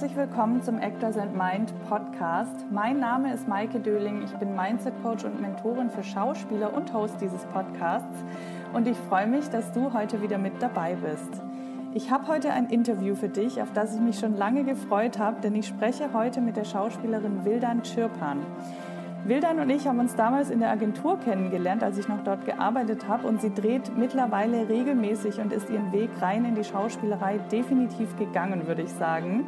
herzlich willkommen zum Actors and Mind Podcast. Mein Name ist Maike Döling. Ich bin Mindset Coach und Mentorin für Schauspieler und Host dieses Podcasts. Und ich freue mich, dass du heute wieder mit dabei bist. Ich habe heute ein Interview für dich, auf das ich mich schon lange gefreut habe, denn ich spreche heute mit der Schauspielerin Wildan Schirpan. Wildan und ich haben uns damals in der Agentur kennengelernt, als ich noch dort gearbeitet habe. Und sie dreht mittlerweile regelmäßig und ist ihren Weg rein in die Schauspielerei definitiv gegangen, würde ich sagen.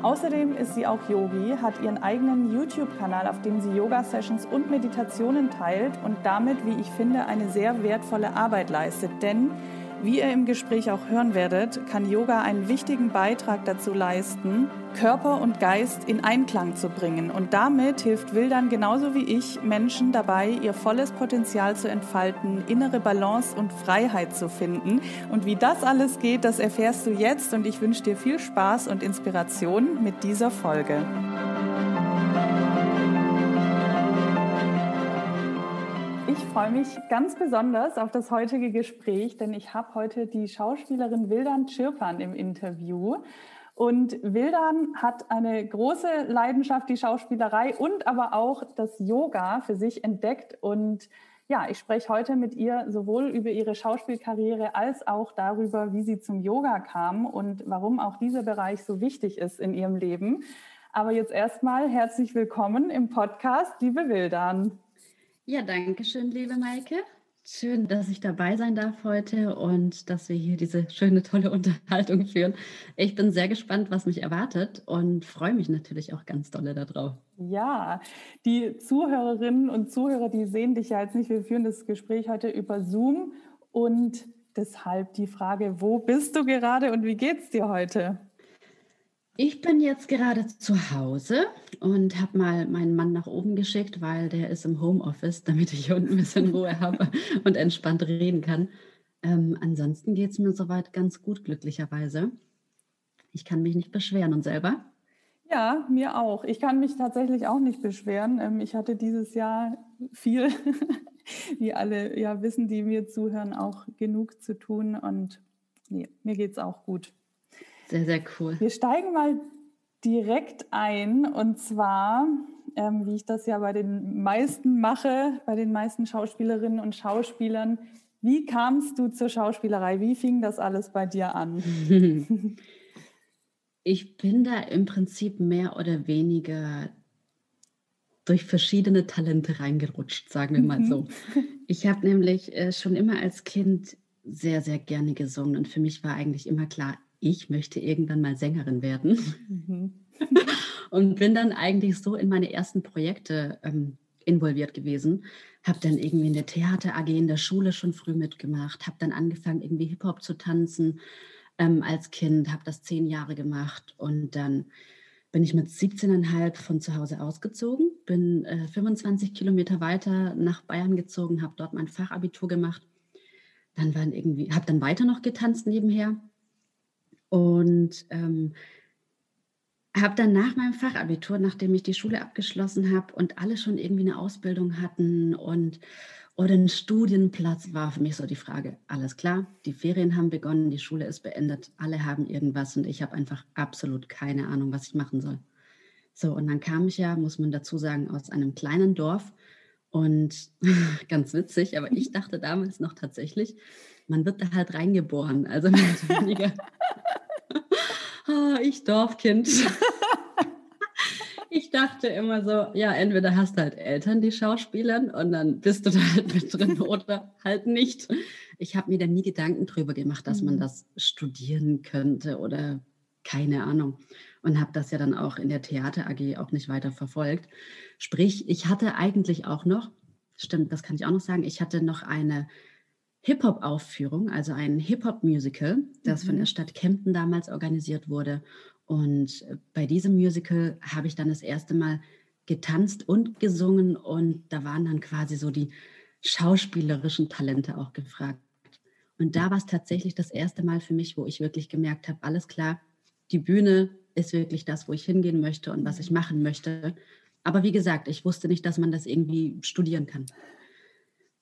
Außerdem ist sie auch Yogi, hat ihren eigenen YouTube-Kanal, auf dem sie Yoga-Sessions und Meditationen teilt und damit, wie ich finde, eine sehr wertvolle Arbeit leistet. Denn wie ihr im Gespräch auch hören werdet, kann Yoga einen wichtigen Beitrag dazu leisten, Körper und Geist in Einklang zu bringen. Und damit hilft Wildern genauso wie ich Menschen dabei, ihr volles Potenzial zu entfalten, innere Balance und Freiheit zu finden. Und wie das alles geht, das erfährst du jetzt. Und ich wünsche dir viel Spaß und Inspiration mit dieser Folge. Freue mich ganz besonders auf das heutige Gespräch, denn ich habe heute die Schauspielerin Wildan Chirpan im Interview. Und Wildan hat eine große Leidenschaft, die Schauspielerei und aber auch das Yoga für sich entdeckt. Und ja, ich spreche heute mit ihr sowohl über ihre Schauspielkarriere als auch darüber, wie sie zum Yoga kam und warum auch dieser Bereich so wichtig ist in ihrem Leben. Aber jetzt erstmal herzlich willkommen im Podcast, liebe Wildan. Ja, danke schön, liebe Maike. Schön, dass ich dabei sein darf heute und dass wir hier diese schöne, tolle Unterhaltung führen. Ich bin sehr gespannt, was mich erwartet und freue mich natürlich auch ganz dolle darauf. Ja, die Zuhörerinnen und Zuhörer, die sehen dich ja jetzt nicht. Wir führen das Gespräch heute über Zoom und deshalb die Frage, wo bist du gerade und wie geht's dir heute? Ich bin jetzt gerade zu Hause und habe mal meinen Mann nach oben geschickt, weil der ist im Homeoffice, damit ich unten ein bisschen Ruhe habe und entspannt reden kann. Ähm, ansonsten geht es mir soweit ganz gut, glücklicherweise. Ich kann mich nicht beschweren und selber? Ja, mir auch. Ich kann mich tatsächlich auch nicht beschweren. Ähm, ich hatte dieses Jahr viel, wie alle ja wissen, die mir zuhören, auch genug zu tun und nee, mir geht es auch gut. Sehr, sehr cool. Wir steigen mal direkt ein und zwar, ähm, wie ich das ja bei den meisten mache, bei den meisten Schauspielerinnen und Schauspielern. Wie kamst du zur Schauspielerei? Wie fing das alles bei dir an? Ich bin da im Prinzip mehr oder weniger durch verschiedene Talente reingerutscht, sagen wir mal so. Mhm. Ich habe nämlich äh, schon immer als Kind sehr, sehr gerne gesungen und für mich war eigentlich immer klar, ich möchte irgendwann mal Sängerin werden. Mhm. und bin dann eigentlich so in meine ersten Projekte ähm, involviert gewesen. Habe dann irgendwie in der Theater AG in der Schule schon früh mitgemacht, habe dann angefangen, irgendwie Hip-Hop zu tanzen ähm, als Kind, habe das zehn Jahre gemacht und dann bin ich mit 17,5 von zu Hause ausgezogen, bin äh, 25 Kilometer weiter nach Bayern gezogen, habe dort mein Fachabitur gemacht. Dann waren irgendwie, habe dann weiter noch getanzt nebenher und ähm, habe dann nach meinem Fachabitur, nachdem ich die Schule abgeschlossen habe und alle schon irgendwie eine Ausbildung hatten und oder ein Studienplatz, war für mich so die Frage, alles klar, die Ferien haben begonnen, die Schule ist beendet, alle haben irgendwas und ich habe einfach absolut keine Ahnung, was ich machen soll. So, und dann kam ich ja, muss man dazu sagen, aus einem kleinen Dorf und ganz witzig, aber ich dachte damals noch tatsächlich, man wird da halt reingeboren, also mehr oder weniger ah, ich Dorfkind. ich dachte immer so, ja, entweder hast du halt Eltern, die Schauspielern und dann bist du da halt mit drin oder halt nicht. Ich habe mir da nie Gedanken drüber gemacht, dass man mhm. das studieren könnte oder keine Ahnung. Und habe das ja dann auch in der Theater AG auch nicht weiter verfolgt. Sprich, ich hatte eigentlich auch noch, stimmt, das kann ich auch noch sagen, ich hatte noch eine Hip-Hop-Aufführung, also ein Hip-Hop-Musical, das mhm. von der Stadt Kempten damals organisiert wurde. Und äh, bei diesem Musical habe ich dann das erste Mal getanzt und gesungen und da waren dann quasi so die schauspielerischen Talente auch gefragt. Und da war es tatsächlich das erste Mal für mich, wo ich wirklich gemerkt habe, alles klar, die Bühne ist wirklich das, wo ich hingehen möchte und was ich machen möchte. Aber wie gesagt, ich wusste nicht, dass man das irgendwie studieren kann.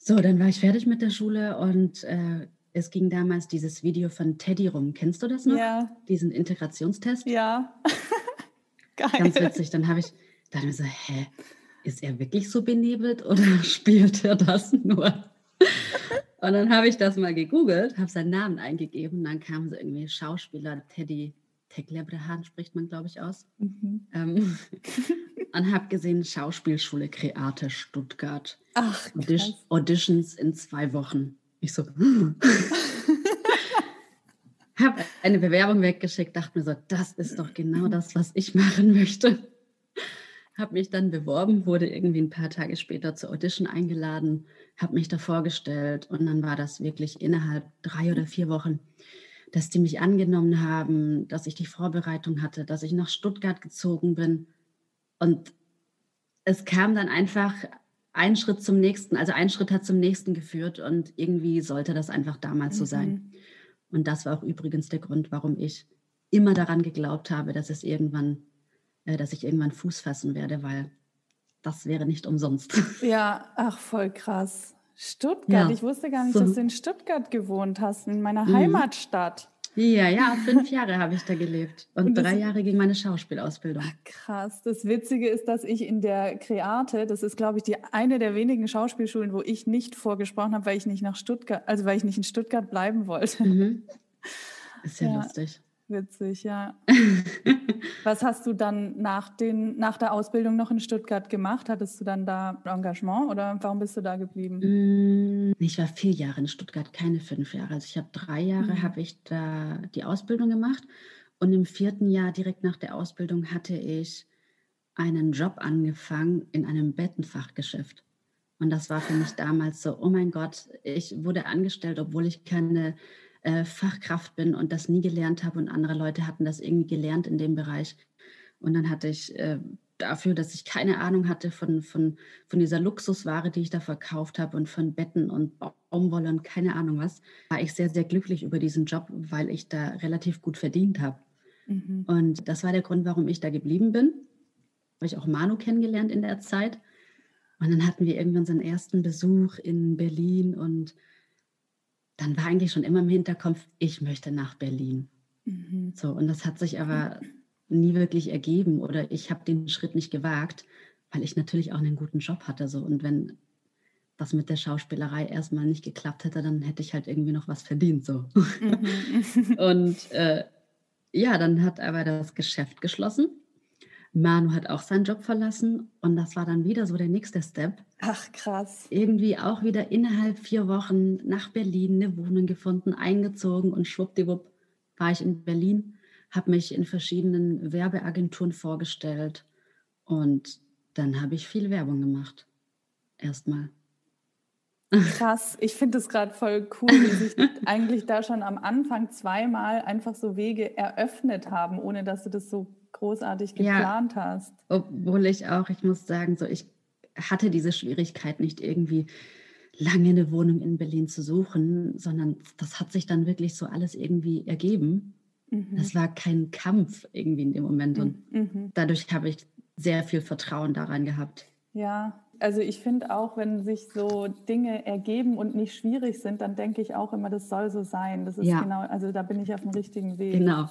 So, dann war ich fertig mit der Schule und äh, es ging damals dieses Video von Teddy rum. Kennst du das noch? Ja. Diesen Integrationstest? Ja. Geil. Ganz witzig. Dann habe ich, dann mir so, hä, ist er wirklich so benebelt oder spielt er das nur? Und dann habe ich das mal gegoogelt, habe seinen Namen eingegeben, dann kamen so irgendwie Schauspieler, Teddy Tecklebrahan spricht man, glaube ich, aus. Mhm. Ähm, und habe gesehen, Schauspielschule Kreate Stuttgart. Ach, Audi Auditions in zwei Wochen. Ich so, habe eine Bewerbung weggeschickt, dachte mir so, das ist doch genau das, was ich machen möchte. Habe mich dann beworben, wurde irgendwie ein paar Tage später zur Audition eingeladen, habe mich da vorgestellt und dann war das wirklich innerhalb drei oder vier Wochen, dass die mich angenommen haben, dass ich die Vorbereitung hatte, dass ich nach Stuttgart gezogen bin und es kam dann einfach ein Schritt zum nächsten, also ein Schritt hat zum nächsten geführt und irgendwie sollte das einfach damals mhm. so sein. Mhm. Und das war auch übrigens der Grund, warum ich immer daran geglaubt habe, dass es irgendwann, äh, dass ich irgendwann Fuß fassen werde, weil das wäre nicht umsonst. Ja, ach, voll krass. Stuttgart, ja, ich wusste gar nicht, so. dass du in Stuttgart gewohnt hast, in meiner mhm. Heimatstadt. Ja, ja, fünf Jahre habe ich da gelebt und, und drei Jahre ging meine Schauspielausbildung. Ach, krass. Das Witzige ist, dass ich in der Kreate, das ist, glaube ich, die eine der wenigen Schauspielschulen, wo ich nicht vorgesprochen habe, weil ich nicht nach Stuttgart, also weil ich nicht in Stuttgart bleiben wollte. Mhm. Ist ja, ja lustig. Witzig, ja. Was hast du dann nach, den, nach der Ausbildung noch in Stuttgart gemacht? Hattest du dann da Engagement oder warum bist du da geblieben? Mm, ich war vier Jahre in Stuttgart, keine fünf Jahre. Also ich habe drei Jahre mhm. habe ich da die Ausbildung gemacht und im vierten Jahr direkt nach der Ausbildung hatte ich einen Job angefangen in einem Bettenfachgeschäft. Und das war für mich damals so, oh mein Gott, ich wurde angestellt, obwohl ich keine äh, Fachkraft bin und das nie gelernt habe und andere Leute hatten das irgendwie gelernt in dem Bereich. Und dann hatte ich äh, dafür, dass ich keine Ahnung hatte von, von, von dieser Luxusware, die ich da verkauft habe und von Betten und Baumwolle und keine Ahnung was, war ich sehr, sehr glücklich über diesen Job, weil ich da relativ gut verdient habe. Mhm. Und das war der Grund, warum ich da geblieben bin. Habe ich auch Manu kennengelernt in der Zeit. Und dann hatten wir irgendwann unseren ersten Besuch in Berlin und dann war eigentlich schon immer im Hinterkopf, ich möchte nach Berlin. Mhm. So, und das hat sich aber nie wirklich ergeben oder ich habe den Schritt nicht gewagt, weil ich natürlich auch einen guten Job hatte. So. Und wenn das mit der Schauspielerei erstmal nicht geklappt hätte, dann hätte ich halt irgendwie noch was verdient. So. Mhm. und äh, ja, dann hat aber das Geschäft geschlossen. Manu hat auch seinen Job verlassen und das war dann wieder so der nächste Step. Ach, krass. Irgendwie auch wieder innerhalb vier Wochen nach Berlin eine Wohnung gefunden, eingezogen und schwuppdiwupp war ich in Berlin, habe mich in verschiedenen Werbeagenturen vorgestellt und dann habe ich viel Werbung gemacht. Erstmal. Krass, ich finde es gerade voll cool, wie sich eigentlich da schon am Anfang zweimal einfach so Wege eröffnet haben, ohne dass du das so großartig geplant ja, hast. Obwohl ich auch, ich muss sagen, so ich hatte diese Schwierigkeit nicht irgendwie lange eine Wohnung in Berlin zu suchen, sondern das hat sich dann wirklich so alles irgendwie ergeben. Mhm. Das war kein Kampf irgendwie in dem Moment und mhm. mhm. dadurch habe ich sehr viel Vertrauen daran gehabt. Ja, also ich finde auch, wenn sich so Dinge ergeben und nicht schwierig sind, dann denke ich auch immer, das soll so sein. Das ist ja. genau, also da bin ich auf dem richtigen Weg. Genau.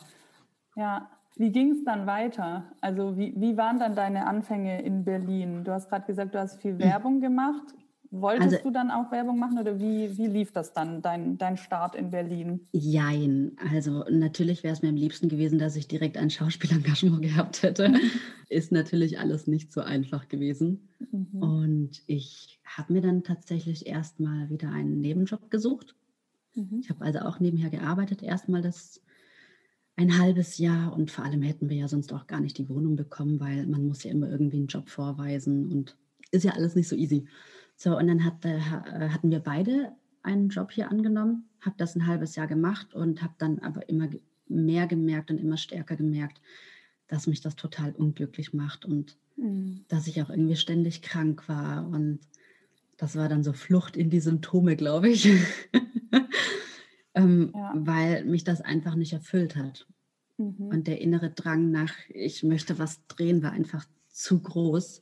Ja, wie ging es dann weiter? Also wie, wie waren dann deine Anfänge in Berlin? Du hast gerade gesagt, du hast viel Werbung gemacht. Wolltest also, du dann auch Werbung machen oder wie, wie lief das dann, dein, dein Start in Berlin? Jein. Also natürlich wäre es mir am liebsten gewesen, dass ich direkt ein Schauspielengagement gehabt hätte. Ist natürlich alles nicht so einfach gewesen. Mhm. Und ich habe mir dann tatsächlich erstmal wieder einen Nebenjob gesucht. Mhm. Ich habe also auch nebenher gearbeitet, erstmal das ein halbes Jahr und vor allem hätten wir ja sonst auch gar nicht die Wohnung bekommen, weil man muss ja immer irgendwie einen Job vorweisen und ist ja alles nicht so easy. So, und dann hat, äh, hatten wir beide einen Job hier angenommen, habe das ein halbes Jahr gemacht und habe dann aber immer mehr gemerkt und immer stärker gemerkt, dass mich das total unglücklich macht und mhm. dass ich auch irgendwie ständig krank war. Und das war dann so Flucht in die Symptome, glaube ich. ähm, ja. weil mich das einfach nicht erfüllt hat. Mhm. Und der innere Drang nach, ich möchte was drehen, war einfach zu groß.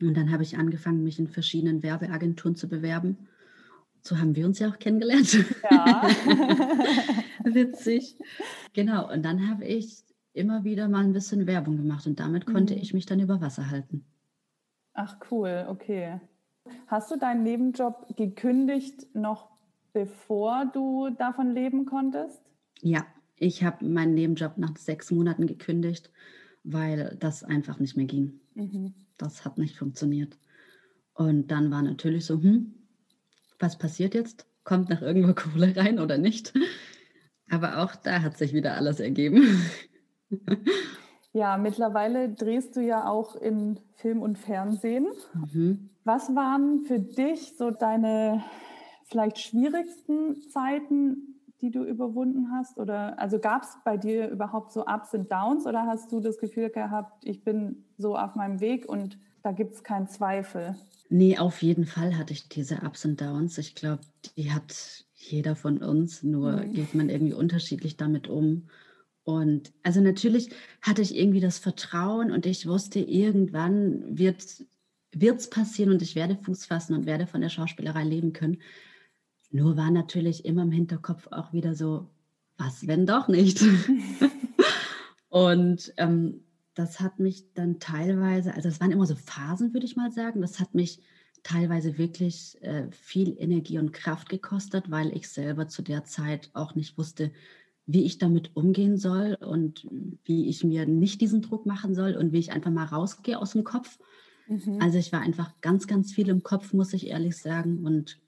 Und dann habe ich angefangen, mich in verschiedenen Werbeagenturen zu bewerben. So haben wir uns ja auch kennengelernt. Ja. Witzig. Genau. Und dann habe ich immer wieder mal ein bisschen Werbung gemacht und damit konnte mhm. ich mich dann über Wasser halten. Ach cool, okay. Hast du deinen Nebenjob gekündigt noch bevor du davon leben konntest? Ja, ich habe meinen Nebenjob nach sechs Monaten gekündigt, weil das einfach nicht mehr ging. Mhm. Das hat nicht funktioniert. Und dann war natürlich so, hm, was passiert jetzt? Kommt nach irgendwo Kohle rein oder nicht? Aber auch da hat sich wieder alles ergeben. Ja, mittlerweile drehst du ja auch in Film und Fernsehen. Mhm. Was waren für dich so deine vielleicht schwierigsten Zeiten, die du überwunden hast? Oder also gab es bei dir überhaupt so Ups und Downs oder hast du das Gefühl gehabt, ich bin so auf meinem Weg und da gibt es keinen Zweifel? Nee, auf jeden Fall hatte ich diese Ups und Downs. Ich glaube, die hat jeder von uns, nur mhm. geht man irgendwie unterschiedlich damit um. Und also natürlich hatte ich irgendwie das Vertrauen und ich wusste, irgendwann wird es passieren und ich werde Fuß fassen und werde von der Schauspielerei leben können. Nur war natürlich immer im Hinterkopf auch wieder so, was, wenn doch nicht? und ähm, das hat mich dann teilweise, also es waren immer so Phasen, würde ich mal sagen, das hat mich teilweise wirklich äh, viel Energie und Kraft gekostet, weil ich selber zu der Zeit auch nicht wusste, wie ich damit umgehen soll und wie ich mir nicht diesen Druck machen soll und wie ich einfach mal rausgehe aus dem Kopf. Mhm. Also ich war einfach ganz, ganz viel im Kopf, muss ich ehrlich sagen. Und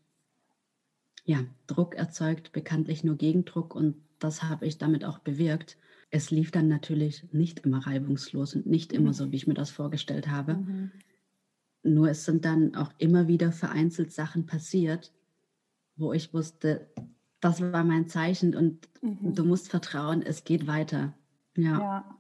ja, Druck erzeugt bekanntlich nur Gegendruck und das habe ich damit auch bewirkt. Es lief dann natürlich nicht immer reibungslos und nicht immer mhm. so, wie ich mir das vorgestellt habe. Mhm. Nur es sind dann auch immer wieder vereinzelt Sachen passiert, wo ich wusste, das war mein Zeichen und mhm. du musst vertrauen, es geht weiter. Ja. ja.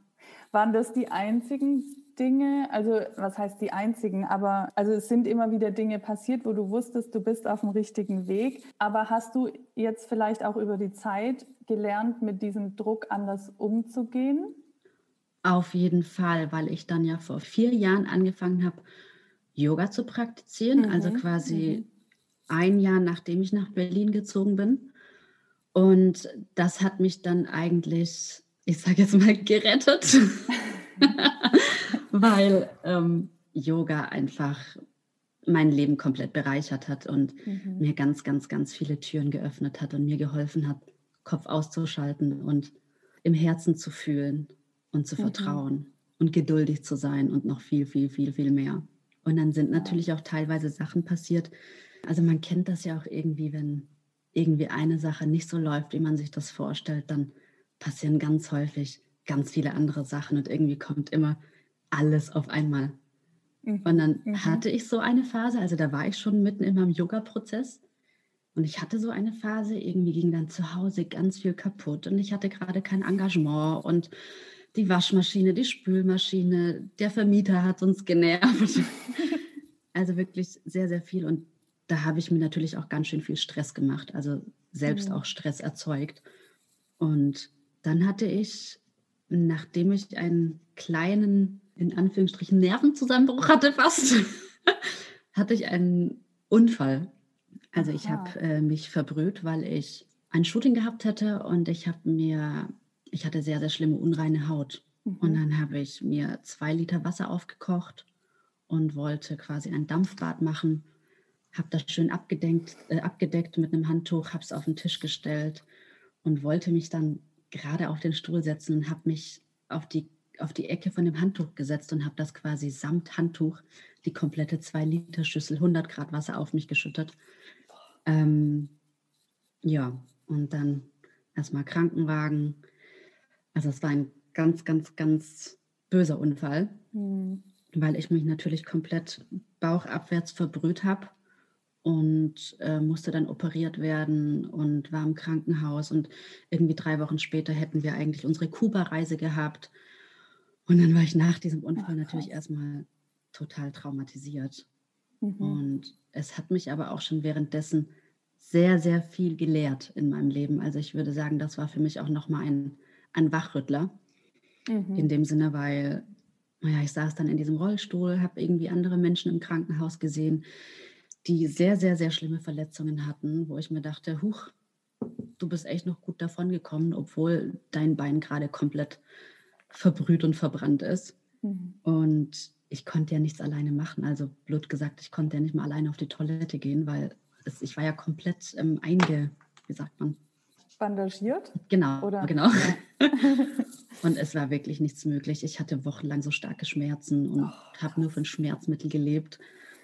Waren das die einzigen Dinge, also was heißt die einzigen, aber also es sind immer wieder Dinge passiert, wo du wusstest, du bist auf dem richtigen Weg. Aber hast du jetzt vielleicht auch über die Zeit gelernt, mit diesem Druck anders umzugehen? Auf jeden Fall, weil ich dann ja vor vier Jahren angefangen habe, Yoga zu praktizieren, mhm. also quasi mhm. ein Jahr nachdem ich nach Berlin gezogen bin. Und das hat mich dann eigentlich, ich sage jetzt mal, gerettet, weil ähm, Yoga einfach mein Leben komplett bereichert hat und mhm. mir ganz, ganz, ganz viele Türen geöffnet hat und mir geholfen hat, Kopf auszuschalten und im Herzen zu fühlen und zu mhm. vertrauen und geduldig zu sein und noch viel, viel, viel, viel mehr. Und dann sind natürlich auch teilweise Sachen passiert. Also man kennt das ja auch irgendwie, wenn irgendwie eine Sache nicht so läuft, wie man sich das vorstellt, dann passieren ganz häufig ganz viele andere Sachen und irgendwie kommt immer alles auf einmal. Mhm. Und dann mhm. hatte ich so eine Phase, also da war ich schon mitten in meinem Yoga-Prozess und ich hatte so eine Phase, irgendwie ging dann zu Hause ganz viel kaputt und ich hatte gerade kein Engagement und die Waschmaschine, die Spülmaschine, der Vermieter hat uns genervt. also wirklich sehr, sehr viel und da habe ich mir natürlich auch ganz schön viel Stress gemacht, also selbst mhm. auch Stress erzeugt. Und dann hatte ich, nachdem ich einen kleinen, in Anführungsstrichen, Nervenzusammenbruch hatte fast, hatte ich einen Unfall. Also ich habe äh, mich verbrüht, weil ich ein Shooting gehabt hätte und ich habe mir, ich hatte sehr, sehr schlimme unreine Haut. Mhm. Und dann habe ich mir zwei Liter Wasser aufgekocht und wollte quasi ein Dampfbad machen habe das schön abgedeckt, äh, abgedeckt mit einem Handtuch, habe es auf den Tisch gestellt und wollte mich dann gerade auf den Stuhl setzen und habe mich auf die, auf die Ecke von dem Handtuch gesetzt und habe das quasi samt Handtuch, die komplette 2-Liter-Schüssel, 100 Grad Wasser auf mich geschüttet. Ähm, ja, und dann erstmal Krankenwagen. Also es war ein ganz, ganz, ganz böser Unfall, mhm. weil ich mich natürlich komplett bauchabwärts verbrüht habe und äh, musste dann operiert werden und war im Krankenhaus. Und irgendwie drei Wochen später hätten wir eigentlich unsere Kuba-Reise gehabt. Und dann war ich nach diesem Unfall Ach, natürlich erstmal total traumatisiert. Mhm. Und es hat mich aber auch schon währenddessen sehr, sehr viel gelehrt in meinem Leben. Also ich würde sagen, das war für mich auch nochmal ein, ein Wachrüttler. Mhm. In dem Sinne, weil, naja, ich saß dann in diesem Rollstuhl, habe irgendwie andere Menschen im Krankenhaus gesehen, die sehr, sehr, sehr schlimme Verletzungen hatten, wo ich mir dachte, huch, du bist echt noch gut davon gekommen, obwohl dein Bein gerade komplett verbrüht und verbrannt ist. Mhm. Und ich konnte ja nichts alleine machen. Also blöd gesagt, ich konnte ja nicht mal alleine auf die Toilette gehen, weil es, ich war ja komplett ähm, einge, wie sagt man? Bandagiert? Genau, Oder? genau. Ja. und es war wirklich nichts möglich. Ich hatte wochenlang so starke Schmerzen und oh, habe nur von Schmerzmittel gelebt,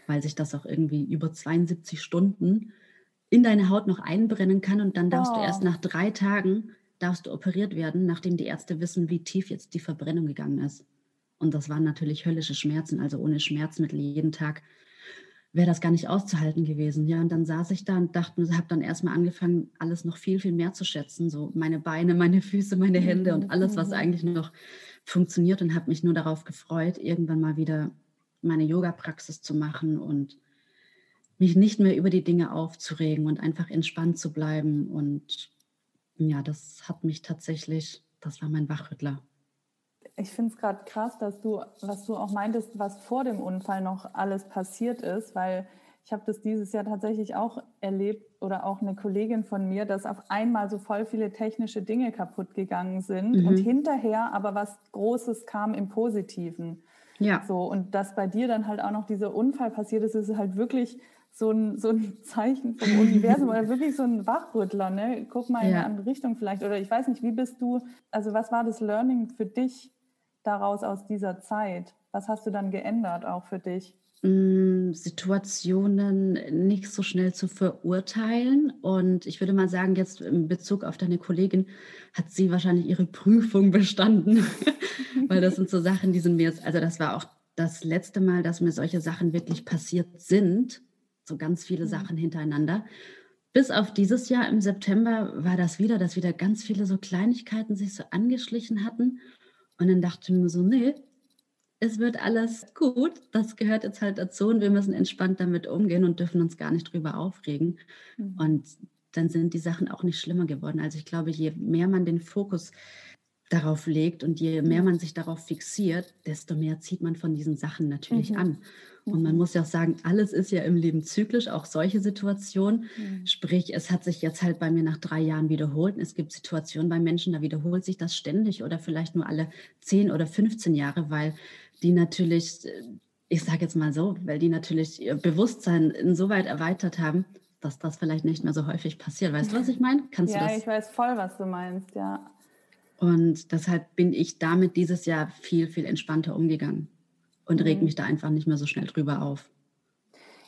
weil sich das auch irgendwie über 72 Stunden in deine Haut noch einbrennen kann und dann darfst oh. du erst nach drei Tagen darfst du operiert werden, nachdem die Ärzte wissen, wie tief jetzt die Verbrennung gegangen ist. Und das waren natürlich höllische Schmerzen, also ohne Schmerzmittel jeden Tag wäre das gar nicht auszuhalten gewesen. Ja, und dann saß ich da und dachte, habe dann erstmal angefangen, alles noch viel, viel mehr zu schätzen. So meine Beine, meine Füße, meine Hände und alles, was eigentlich noch funktioniert und habe mich nur darauf gefreut, irgendwann mal wieder meine Yoga-Praxis zu machen und mich nicht mehr über die Dinge aufzuregen und einfach entspannt zu bleiben. Und ja, das hat mich tatsächlich, das war mein Wachrüttler. Ich finde es gerade krass, dass du, was du auch meintest, was vor dem Unfall noch alles passiert ist, weil ich habe das dieses Jahr tatsächlich auch erlebt oder auch eine Kollegin von mir, dass auf einmal so voll viele technische Dinge kaputt gegangen sind mhm. und hinterher aber was Großes kam im Positiven. Ja. So, und dass bei dir dann halt auch noch dieser Unfall passiert ist, ist halt wirklich so ein, so ein Zeichen vom Universum oder wirklich so ein Wachrüttler, ne? Guck mal in eine andere Richtung vielleicht. Oder ich weiß nicht, wie bist du, also was war das Learning für dich daraus aus dieser Zeit? Was hast du dann geändert auch für dich? Mm, Situationen nicht so schnell zu verurteilen. Und ich würde mal sagen, jetzt in Bezug auf deine Kollegin hat sie wahrscheinlich ihre Prüfung bestanden, weil das sind so Sachen, die sind mir jetzt, also das war auch das letzte Mal, dass mir solche Sachen wirklich passiert sind, so ganz viele mhm. Sachen hintereinander. Bis auf dieses Jahr im September war das wieder, dass wieder ganz viele so Kleinigkeiten sich so angeschlichen hatten. Und dann dachte ich mir so, nee, es wird alles gut. Das gehört jetzt halt dazu und wir müssen entspannt damit umgehen und dürfen uns gar nicht drüber aufregen. Mhm. Und dann sind die Sachen auch nicht schlimmer geworden. Also ich glaube, je mehr man den Fokus darauf legt und je mehr man sich darauf fixiert, desto mehr zieht man von diesen Sachen natürlich mhm. an. Und man muss ja auch sagen, alles ist ja im Leben zyklisch, auch solche Situationen. Mhm. Sprich, es hat sich jetzt halt bei mir nach drei Jahren wiederholt. Es gibt Situationen bei Menschen, da wiederholt sich das ständig oder vielleicht nur alle 10 oder 15 Jahre, weil die natürlich, ich sage jetzt mal so, weil die natürlich ihr Bewusstsein insoweit erweitert haben, dass das vielleicht nicht mehr so häufig passiert. Weißt du, was ich meine? Kannst ja, du das? ich weiß voll, was du meinst, ja. Und deshalb bin ich damit dieses Jahr viel, viel entspannter umgegangen und reg mhm. mich da einfach nicht mehr so schnell drüber auf.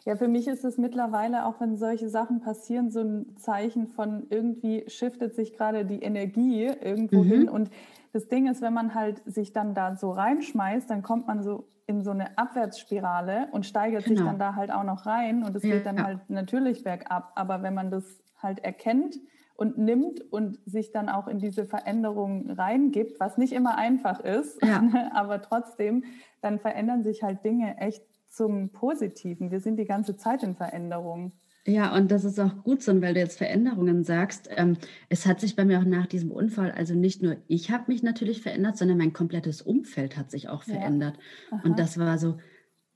Ja, für mich ist es mittlerweile, auch wenn solche Sachen passieren, so ein Zeichen von irgendwie shiftet sich gerade die Energie irgendwo mhm. hin. Und das Ding ist, wenn man halt sich dann da so reinschmeißt, dann kommt man so in so eine Abwärtsspirale und steigert genau. sich dann da halt auch noch rein und es ja, geht dann ja. halt natürlich bergab. Aber wenn man das halt erkennt und nimmt und sich dann auch in diese Veränderung reingibt, was nicht immer einfach ist, ja. aber trotzdem, dann verändern sich halt Dinge echt zum Positiven. Wir sind die ganze Zeit in Veränderung. Ja, und das ist auch gut so, weil du jetzt Veränderungen sagst. Ähm, es hat sich bei mir auch nach diesem Unfall, also nicht nur ich habe mich natürlich verändert, sondern mein komplettes Umfeld hat sich auch verändert. Ja. Und das war so,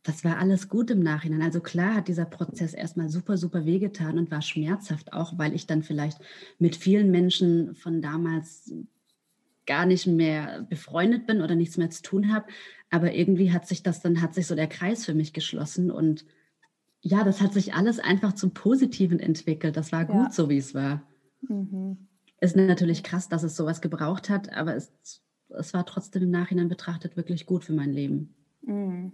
das war alles gut im Nachhinein. Also klar hat dieser Prozess erstmal super, super wehgetan und war schmerzhaft auch, weil ich dann vielleicht mit vielen Menschen von damals gar nicht mehr befreundet bin oder nichts mehr zu tun habe. Aber irgendwie hat sich das dann, hat sich so der Kreis für mich geschlossen und ja, das hat sich alles einfach zum Positiven entwickelt. Das war gut ja. so, wie es war. Mhm. Ist natürlich krass, dass es sowas gebraucht hat, aber es, es war trotzdem im Nachhinein betrachtet wirklich gut für mein Leben. Mhm.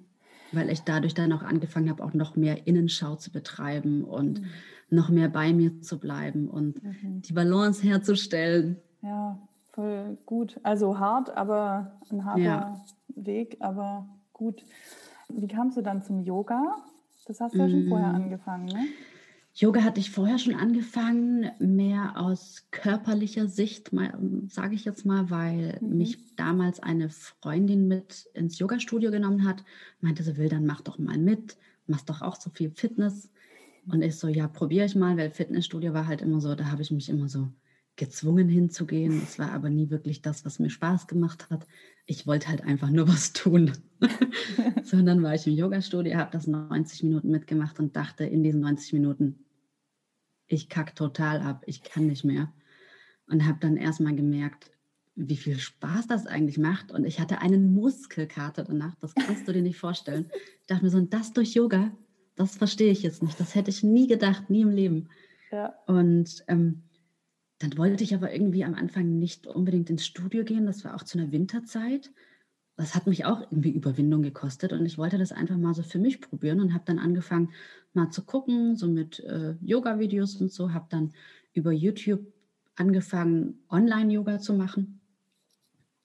Weil ich dadurch dann auch angefangen habe, auch noch mehr Innenschau zu betreiben und mhm. noch mehr bei mir zu bleiben und mhm. die Balance herzustellen. Ja, voll gut. Also hart, aber ein harter ja. Weg, aber gut. Wie kamst du dann zum Yoga? Das hast du ja schon vorher mm. angefangen, ne? Yoga hatte ich vorher schon angefangen, mehr aus körperlicher Sicht, sage ich jetzt mal, weil mhm. mich damals eine Freundin mit ins Yoga-Studio genommen hat, meinte, sie will, dann mach doch mal mit, machst doch auch so viel Fitness. Und ich so, ja, probiere ich mal, weil Fitnessstudio war halt immer so, da habe ich mich immer so gezwungen hinzugehen. Es war aber nie wirklich das, was mir Spaß gemacht hat. Ich wollte halt einfach nur was tun. Sondern war ich im Yoga-Studio, habe das 90 Minuten mitgemacht und dachte in diesen 90 Minuten, ich kack total ab, ich kann nicht mehr. Und habe dann erstmal gemerkt, wie viel Spaß das eigentlich macht. Und ich hatte einen Muskelkater danach, das kannst du dir nicht vorstellen. Ich dachte mir so, das durch Yoga, das verstehe ich jetzt nicht. Das hätte ich nie gedacht, nie im Leben. Ja. Und ähm, dann wollte ich aber irgendwie am Anfang nicht unbedingt ins Studio gehen. Das war auch zu einer Winterzeit. Das hat mich auch irgendwie Überwindung gekostet und ich wollte das einfach mal so für mich probieren und habe dann angefangen mal zu gucken, so mit äh, Yoga-Videos und so, habe dann über YouTube angefangen, Online-Yoga zu machen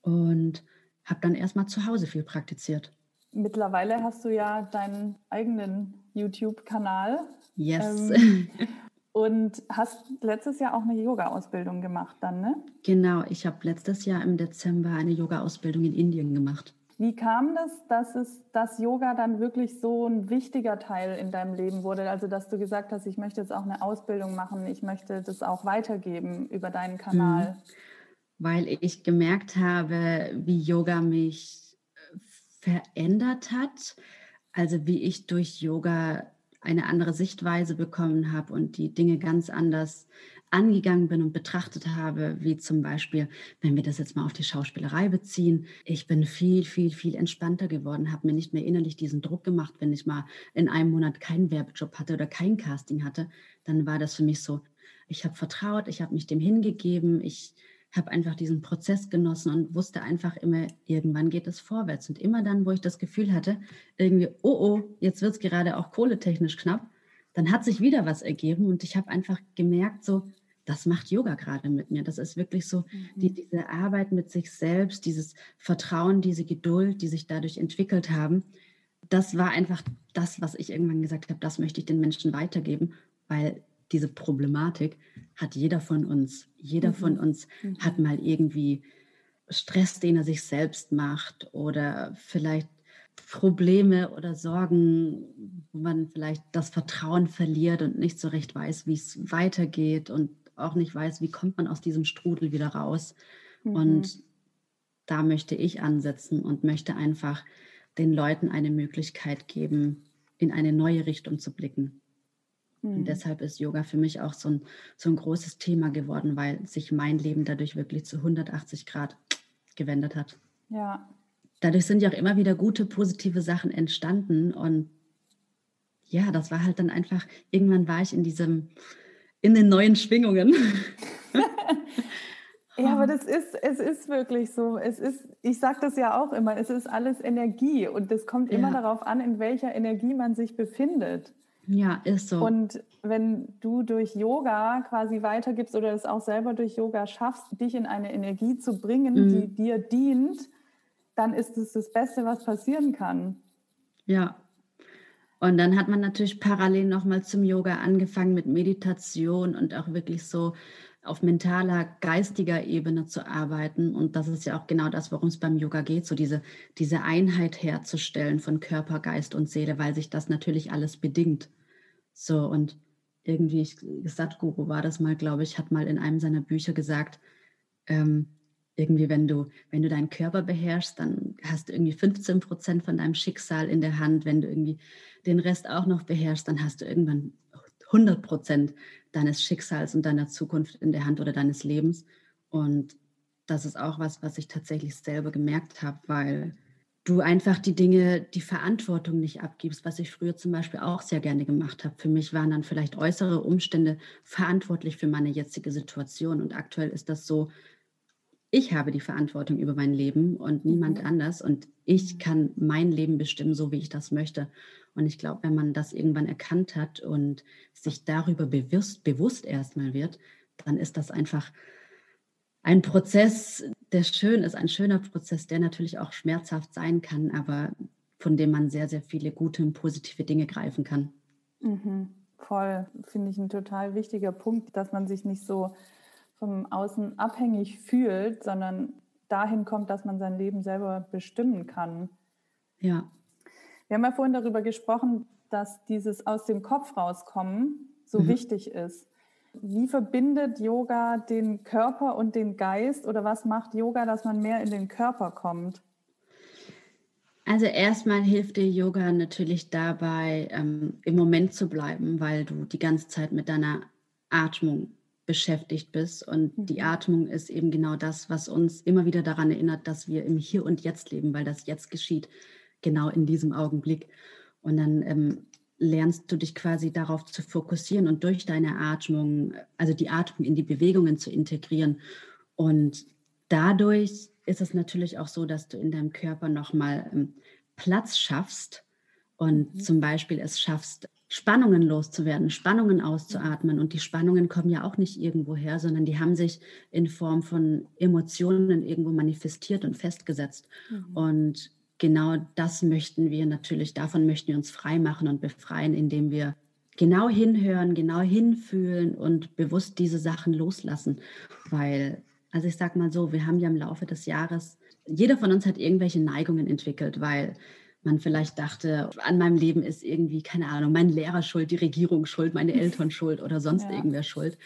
und habe dann erstmal zu Hause viel praktiziert. Mittlerweile hast du ja deinen eigenen YouTube-Kanal. Yes. Ähm, und hast letztes Jahr auch eine Yoga-Ausbildung gemacht dann, ne? Genau, ich habe letztes Jahr im Dezember eine Yoga-Ausbildung in Indien gemacht. Wie kam das, dass es das Yoga dann wirklich so ein wichtiger Teil in deinem Leben wurde? Also dass du gesagt hast, ich möchte jetzt auch eine Ausbildung machen, ich möchte das auch weitergeben über deinen Kanal. Mhm weil ich gemerkt habe, wie Yoga mich äh, verändert hat. Also wie ich durch Yoga eine andere Sichtweise bekommen habe und die Dinge ganz anders angegangen bin und betrachtet habe, wie zum Beispiel, wenn wir das jetzt mal auf die Schauspielerei beziehen, ich bin viel, viel, viel entspannter geworden, habe mir nicht mehr innerlich diesen Druck gemacht, wenn ich mal in einem Monat keinen Werbejob hatte oder kein Casting hatte, dann war das für mich so, ich habe vertraut, ich habe mich dem hingegeben, ich habe einfach diesen Prozess genossen und wusste einfach immer, irgendwann geht es vorwärts. Und immer dann, wo ich das Gefühl hatte, irgendwie, oh oh, jetzt wird es gerade auch kohletechnisch knapp, dann hat sich wieder was ergeben und ich habe einfach gemerkt, so, das macht Yoga gerade mit mir. Das ist wirklich so, mhm. die, diese Arbeit mit sich selbst, dieses Vertrauen, diese Geduld, die sich dadurch entwickelt haben. Das war einfach das, was ich irgendwann gesagt habe, das möchte ich den Menschen weitergeben, weil diese Problematik hat jeder von uns. Jeder mhm. von uns mhm. hat mal irgendwie Stress, den er sich selbst macht oder vielleicht Probleme oder Sorgen, wo man vielleicht das Vertrauen verliert und nicht so recht weiß, wie es weitergeht und auch nicht weiß, wie kommt man aus diesem Strudel wieder raus. Mhm. Und da möchte ich ansetzen und möchte einfach den Leuten eine Möglichkeit geben, in eine neue Richtung zu blicken. Und mhm. deshalb ist Yoga für mich auch so ein, so ein großes Thema geworden, weil sich mein Leben dadurch wirklich zu 180 Grad gewendet hat. Ja. Dadurch sind ja auch immer wieder gute, positive Sachen entstanden. Und ja, das war halt dann einfach, irgendwann war ich in diesem, in den neuen Schwingungen. Ja, aber das ist, es ist wirklich so. Es ist, ich sage das ja auch immer, es ist alles Energie und es kommt immer ja. darauf an, in welcher Energie man sich befindet. Ja, ist so. Und wenn du durch Yoga quasi weitergibst oder es auch selber durch Yoga schaffst, dich in eine Energie zu bringen, mhm. die dir dient, dann ist es das Beste, was passieren kann. Ja. Und dann hat man natürlich parallel nochmal zum Yoga angefangen mit Meditation und auch wirklich so auf mentaler, geistiger Ebene zu arbeiten. Und das ist ja auch genau das, worum es beim Yoga geht, so diese, diese Einheit herzustellen von Körper, Geist und Seele, weil sich das natürlich alles bedingt. So, und irgendwie, ich, Satguru war das mal, glaube ich, hat mal in einem seiner Bücher gesagt, ähm, irgendwie, wenn du, wenn du deinen Körper beherrschst, dann hast du irgendwie 15 Prozent von deinem Schicksal in der Hand. Wenn du irgendwie den Rest auch noch beherrschst, dann hast du irgendwann 100 Prozent deines Schicksals und deiner Zukunft in der Hand oder deines Lebens. Und das ist auch was, was ich tatsächlich selber gemerkt habe, weil du einfach die Dinge, die Verantwortung nicht abgibst, was ich früher zum Beispiel auch sehr gerne gemacht habe. Für mich waren dann vielleicht äußere Umstände verantwortlich für meine jetzige Situation. Und aktuell ist das so, ich habe die Verantwortung über mein Leben und niemand mhm. anders. Und ich kann mein Leben bestimmen, so wie ich das möchte. Und ich glaube, wenn man das irgendwann erkannt hat und sich darüber bewusst, bewusst erstmal wird, dann ist das einfach ein Prozess, der schön ist, ein schöner Prozess, der natürlich auch schmerzhaft sein kann, aber von dem man sehr, sehr viele gute und positive Dinge greifen kann. Mhm, voll, finde ich ein total wichtiger Punkt, dass man sich nicht so vom Außen abhängig fühlt, sondern dahin kommt, dass man sein Leben selber bestimmen kann. Ja. Wir haben ja vorhin darüber gesprochen, dass dieses aus dem Kopf rauskommen so mhm. wichtig ist. Wie verbindet Yoga den Körper und den Geist oder was macht Yoga, dass man mehr in den Körper kommt? Also erstmal hilft dir Yoga natürlich dabei, ähm, im Moment zu bleiben, weil du die ganze Zeit mit deiner Atmung beschäftigt bist. Und mhm. die Atmung ist eben genau das, was uns immer wieder daran erinnert, dass wir im Hier und Jetzt leben, weil das jetzt geschieht, genau in diesem Augenblick. Und dann ähm, lernst du dich quasi darauf zu fokussieren und durch deine Atmung, also die Atmung in die Bewegungen zu integrieren. Und dadurch ist es natürlich auch so, dass du in deinem Körper nochmal ähm, Platz schaffst und mhm. zum Beispiel es schaffst, Spannungen loszuwerden, Spannungen auszuatmen. Und die Spannungen kommen ja auch nicht irgendwo her, sondern die haben sich in Form von Emotionen irgendwo manifestiert und festgesetzt. Mhm. Und genau das möchten wir natürlich, davon möchten wir uns frei machen und befreien, indem wir genau hinhören, genau hinfühlen und bewusst diese Sachen loslassen. Weil, also ich sage mal so, wir haben ja im Laufe des Jahres, jeder von uns hat irgendwelche Neigungen entwickelt, weil man vielleicht dachte, an meinem Leben ist irgendwie, keine Ahnung, mein Lehrer schuld, die Regierung schuld, meine Eltern schuld oder sonst ja. irgendwer schuld.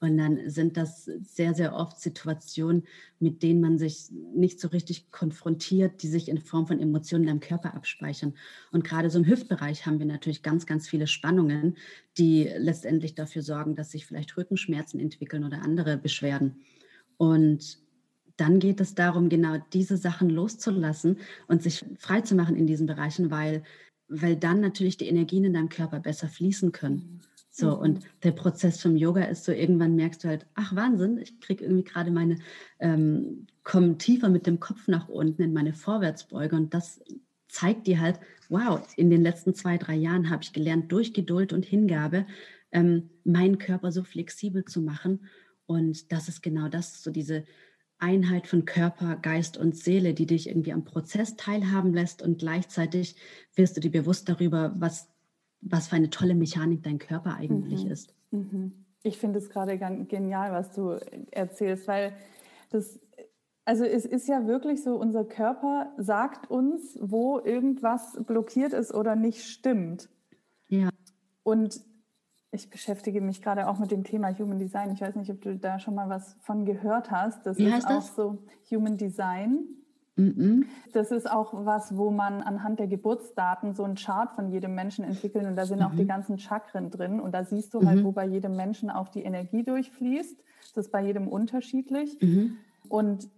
Und dann sind das sehr, sehr oft Situationen, mit denen man sich nicht so richtig konfrontiert, die sich in Form von Emotionen im Körper abspeichern. Und gerade so im Hüftbereich haben wir natürlich ganz, ganz viele Spannungen, die letztendlich dafür sorgen, dass sich vielleicht Rückenschmerzen entwickeln oder andere Beschwerden. Und dann geht es darum, genau diese Sachen loszulassen und sich frei zu machen in diesen Bereichen, weil, weil dann natürlich die Energien in deinem Körper besser fließen können. So, mhm. und der Prozess vom Yoga ist so, irgendwann merkst du halt, ach Wahnsinn, ich kriege irgendwie gerade meine, ähm, komme tiefer mit dem Kopf nach unten in meine Vorwärtsbeuge und das zeigt dir halt, wow, in den letzten zwei, drei Jahren habe ich gelernt, durch Geduld und Hingabe ähm, meinen Körper so flexibel zu machen. Und das ist genau das, so diese Einheit von Körper, Geist und Seele, die dich irgendwie am Prozess teilhaben lässt und gleichzeitig wirst du dir bewusst darüber, was, was für eine tolle Mechanik dein Körper eigentlich mhm. ist. Mhm. Ich finde es gerade genial, was du erzählst, weil das, also es ist ja wirklich so, unser Körper sagt uns, wo irgendwas blockiert ist oder nicht stimmt. Ja. Und ich beschäftige mich gerade auch mit dem Thema Human Design. Ich weiß nicht, ob du da schon mal was von gehört hast. Das Wie ist heißt auch das? so Human Design. Mm Das ist auch was, wo man anhand der Geburtsdaten so einen Chart von jedem Menschen entwickelt und da sind mhm. auch die mhm. ganzen Chakren drin und da siehst du halt, mhm. wo bei jedem Menschen auch die Energie durchfließt. Das ist bei jedem unterschiedlich. Mhm. Und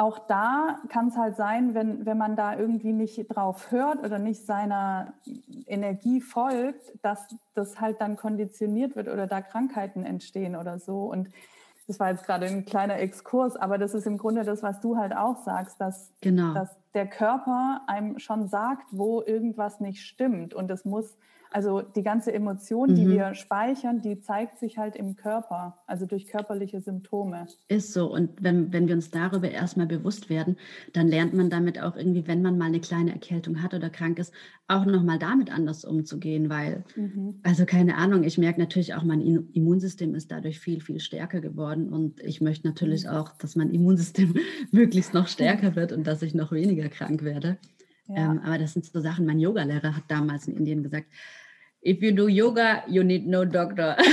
auch da kann es halt sein, wenn, wenn man da irgendwie nicht drauf hört oder nicht seiner Energie folgt, dass das halt dann konditioniert wird oder da Krankheiten entstehen oder so. Und das war jetzt gerade ein kleiner Exkurs, aber das ist im Grunde das, was du halt auch sagst, dass, genau. dass der Körper einem schon sagt, wo irgendwas nicht stimmt. Und es muss also die ganze Emotion, die mhm. wir speichern, die zeigt sich halt im Körper, also durch körperliche Symptome. Ist so. Und wenn, wenn wir uns darüber erstmal bewusst werden, dann lernt man damit auch irgendwie, wenn man mal eine kleine Erkältung hat oder krank ist, auch nochmal damit anders umzugehen. Weil, mhm. also keine Ahnung, ich merke natürlich auch, mein Immunsystem ist dadurch viel, viel stärker geworden. Und ich möchte natürlich mhm. auch, dass mein Immunsystem möglichst noch stärker wird und dass ich noch weniger krank werde. Ja. Ähm, aber das sind so Sachen, mein Yogalehrer hat damals in Indien gesagt, if you do yoga, you need no doctor.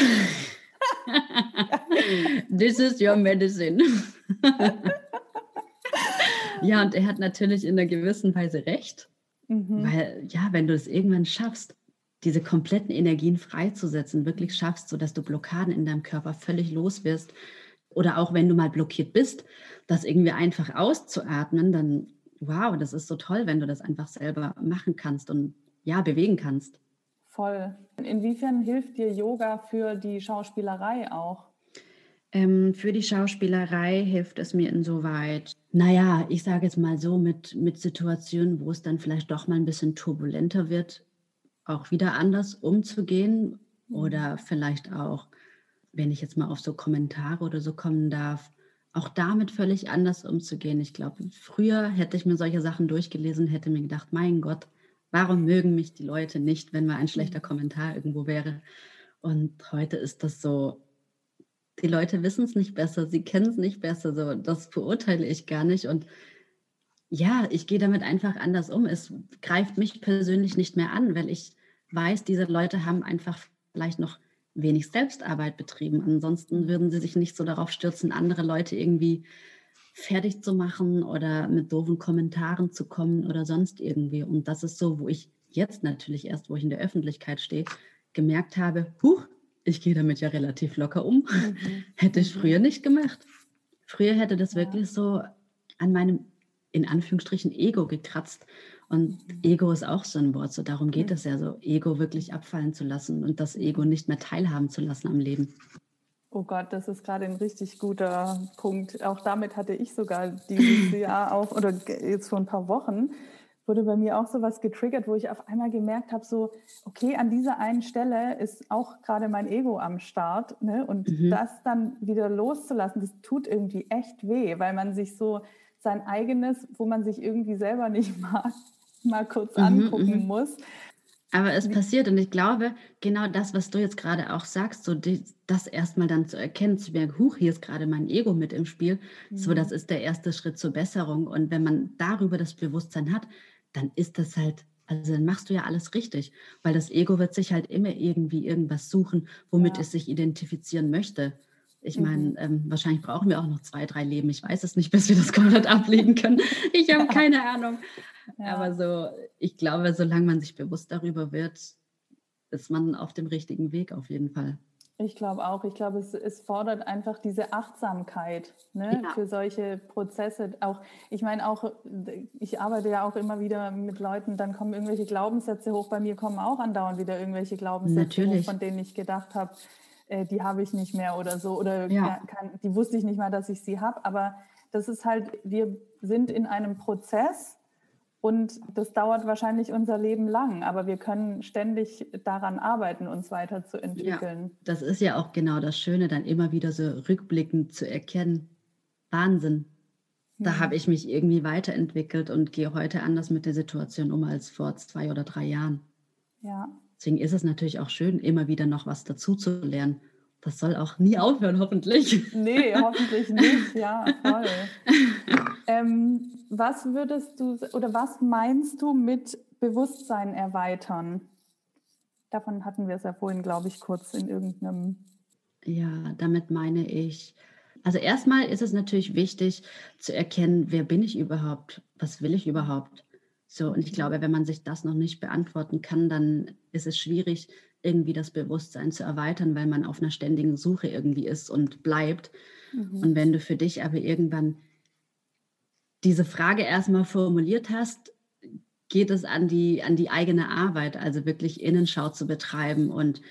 This is your medicine. ja, und er hat natürlich in einer gewissen Weise recht, mhm. weil ja, wenn du es irgendwann schaffst, diese kompletten Energien freizusetzen, wirklich schaffst, sodass du Blockaden in deinem Körper völlig los wirst, oder auch wenn du mal blockiert bist, das irgendwie einfach auszuatmen, dann wow, das ist so toll, wenn du das einfach selber machen kannst und ja, bewegen kannst. Voll. Inwiefern hilft dir Yoga für die Schauspielerei auch? Ähm, für die Schauspielerei hilft es mir insoweit, naja, ich sage jetzt mal so, mit, mit Situationen, wo es dann vielleicht doch mal ein bisschen turbulenter wird, auch wieder anders umzugehen mhm. oder vielleicht auch, wenn ich jetzt mal auf so Kommentare oder so kommen darf, auch damit völlig anders umzugehen. Ich glaube, früher hätte ich mir solche Sachen durchgelesen, hätte mir gedacht, mein Gott, Warum mögen mich die Leute nicht, wenn mal ein schlechter mhm. Kommentar irgendwo wäre? Und heute ist das so, die Leute wissen es nicht besser, sie kennen es nicht besser, so das beurteile ich gar nicht. Und ja, ich gehe damit einfach anders um. Es greift mich persönlich nicht mehr an, weil ich weiß, diese Leute haben einfach vielleicht noch wenig Selbstarbeit betrieben. Ansonsten würden sie sich nicht so darauf stürzen, andere Leute irgendwie fertig zu machen oder mit doofen Kommentaren zu kommen oder sonst irgendwie. Und das ist so, wo ich jetzt natürlich erst, wo ich in der Öffentlichkeit stehe, gemerkt habe, huch, ich gehe damit ja relativ locker um. Mhm. Hätte ich mhm. früher nicht gemacht. Früher hätte das ja. wirklich so an meinem, in Anführungsstrichen, Ego gekratzt. Und mhm. Ego ist auch so ein Wort, so darum geht es ja so, Ego wirklich abfallen zu lassen und das Ego nicht mehr teilhaben zu lassen am Leben. Oh Gott, das ist gerade ein richtig guter Punkt. Auch damit hatte ich sogar dieses Jahr auch, oder jetzt vor ein paar Wochen, wurde bei mir auch so was getriggert, wo ich auf einmal gemerkt habe, so, okay, an dieser einen Stelle ist auch gerade mein Ego am Start. Ne? Und mhm. das dann wieder loszulassen, das tut irgendwie echt weh, weil man sich so sein eigenes, wo man sich irgendwie selber nicht mag, mal kurz mhm, angucken mhm. muss. Aber es passiert und ich glaube, genau das, was du jetzt gerade auch sagst, so die, das erstmal dann zu erkennen, zu merken, huch, hier ist gerade mein Ego mit im Spiel, mhm. so das ist der erste Schritt zur Besserung. Und wenn man darüber das Bewusstsein hat, dann ist das halt, also dann machst du ja alles richtig, weil das Ego wird sich halt immer irgendwie irgendwas suchen, womit ja. es sich identifizieren möchte. Ich meine, mhm. ähm, wahrscheinlich brauchen wir auch noch zwei, drei Leben. Ich weiß es nicht, bis wir das komplett ablegen können. Ich habe keine Ahnung. Ja. Aber so, ich glaube, solange man sich bewusst darüber wird, ist man auf dem richtigen Weg auf jeden Fall. Ich glaube auch. Ich glaube, es, es, fordert einfach diese Achtsamkeit ne, ja. für solche Prozesse. Auch, ich meine auch, ich arbeite ja auch immer wieder mit Leuten, dann kommen irgendwelche Glaubenssätze hoch. Bei mir kommen auch andauernd wieder irgendwelche Glaubenssätze Natürlich. hoch, von denen ich gedacht habe, äh, die habe ich nicht mehr oder so. Oder ja. kann, die wusste ich nicht mal, dass ich sie habe. Aber das ist halt, wir sind in einem Prozess und das dauert wahrscheinlich unser Leben lang, aber wir können ständig daran arbeiten, uns weiterzuentwickeln. Ja, das ist ja auch genau das Schöne, dann immer wieder so rückblickend zu erkennen. Wahnsinn. Da ja. habe ich mich irgendwie weiterentwickelt und gehe heute anders mit der Situation um als vor zwei oder drei Jahren. Ja. Deswegen ist es natürlich auch schön, immer wieder noch was dazu zu lernen. Das soll auch nie aufhören, hoffentlich. Nee, hoffentlich nicht. Ja, voll. ähm, was würdest du oder was meinst du mit Bewusstsein erweitern? Davon hatten wir es ja vorhin, glaube ich, kurz in irgendeinem. Ja, damit meine ich, also erstmal ist es natürlich wichtig zu erkennen, wer bin ich überhaupt? Was will ich überhaupt? So, und ich glaube, wenn man sich das noch nicht beantworten kann, dann ist es schwierig, irgendwie das Bewusstsein zu erweitern, weil man auf einer ständigen Suche irgendwie ist und bleibt. Mhm. Und wenn du für dich aber irgendwann diese Frage erstmal formuliert hast, geht es an die, an die eigene Arbeit, also wirklich Innenschau zu betreiben und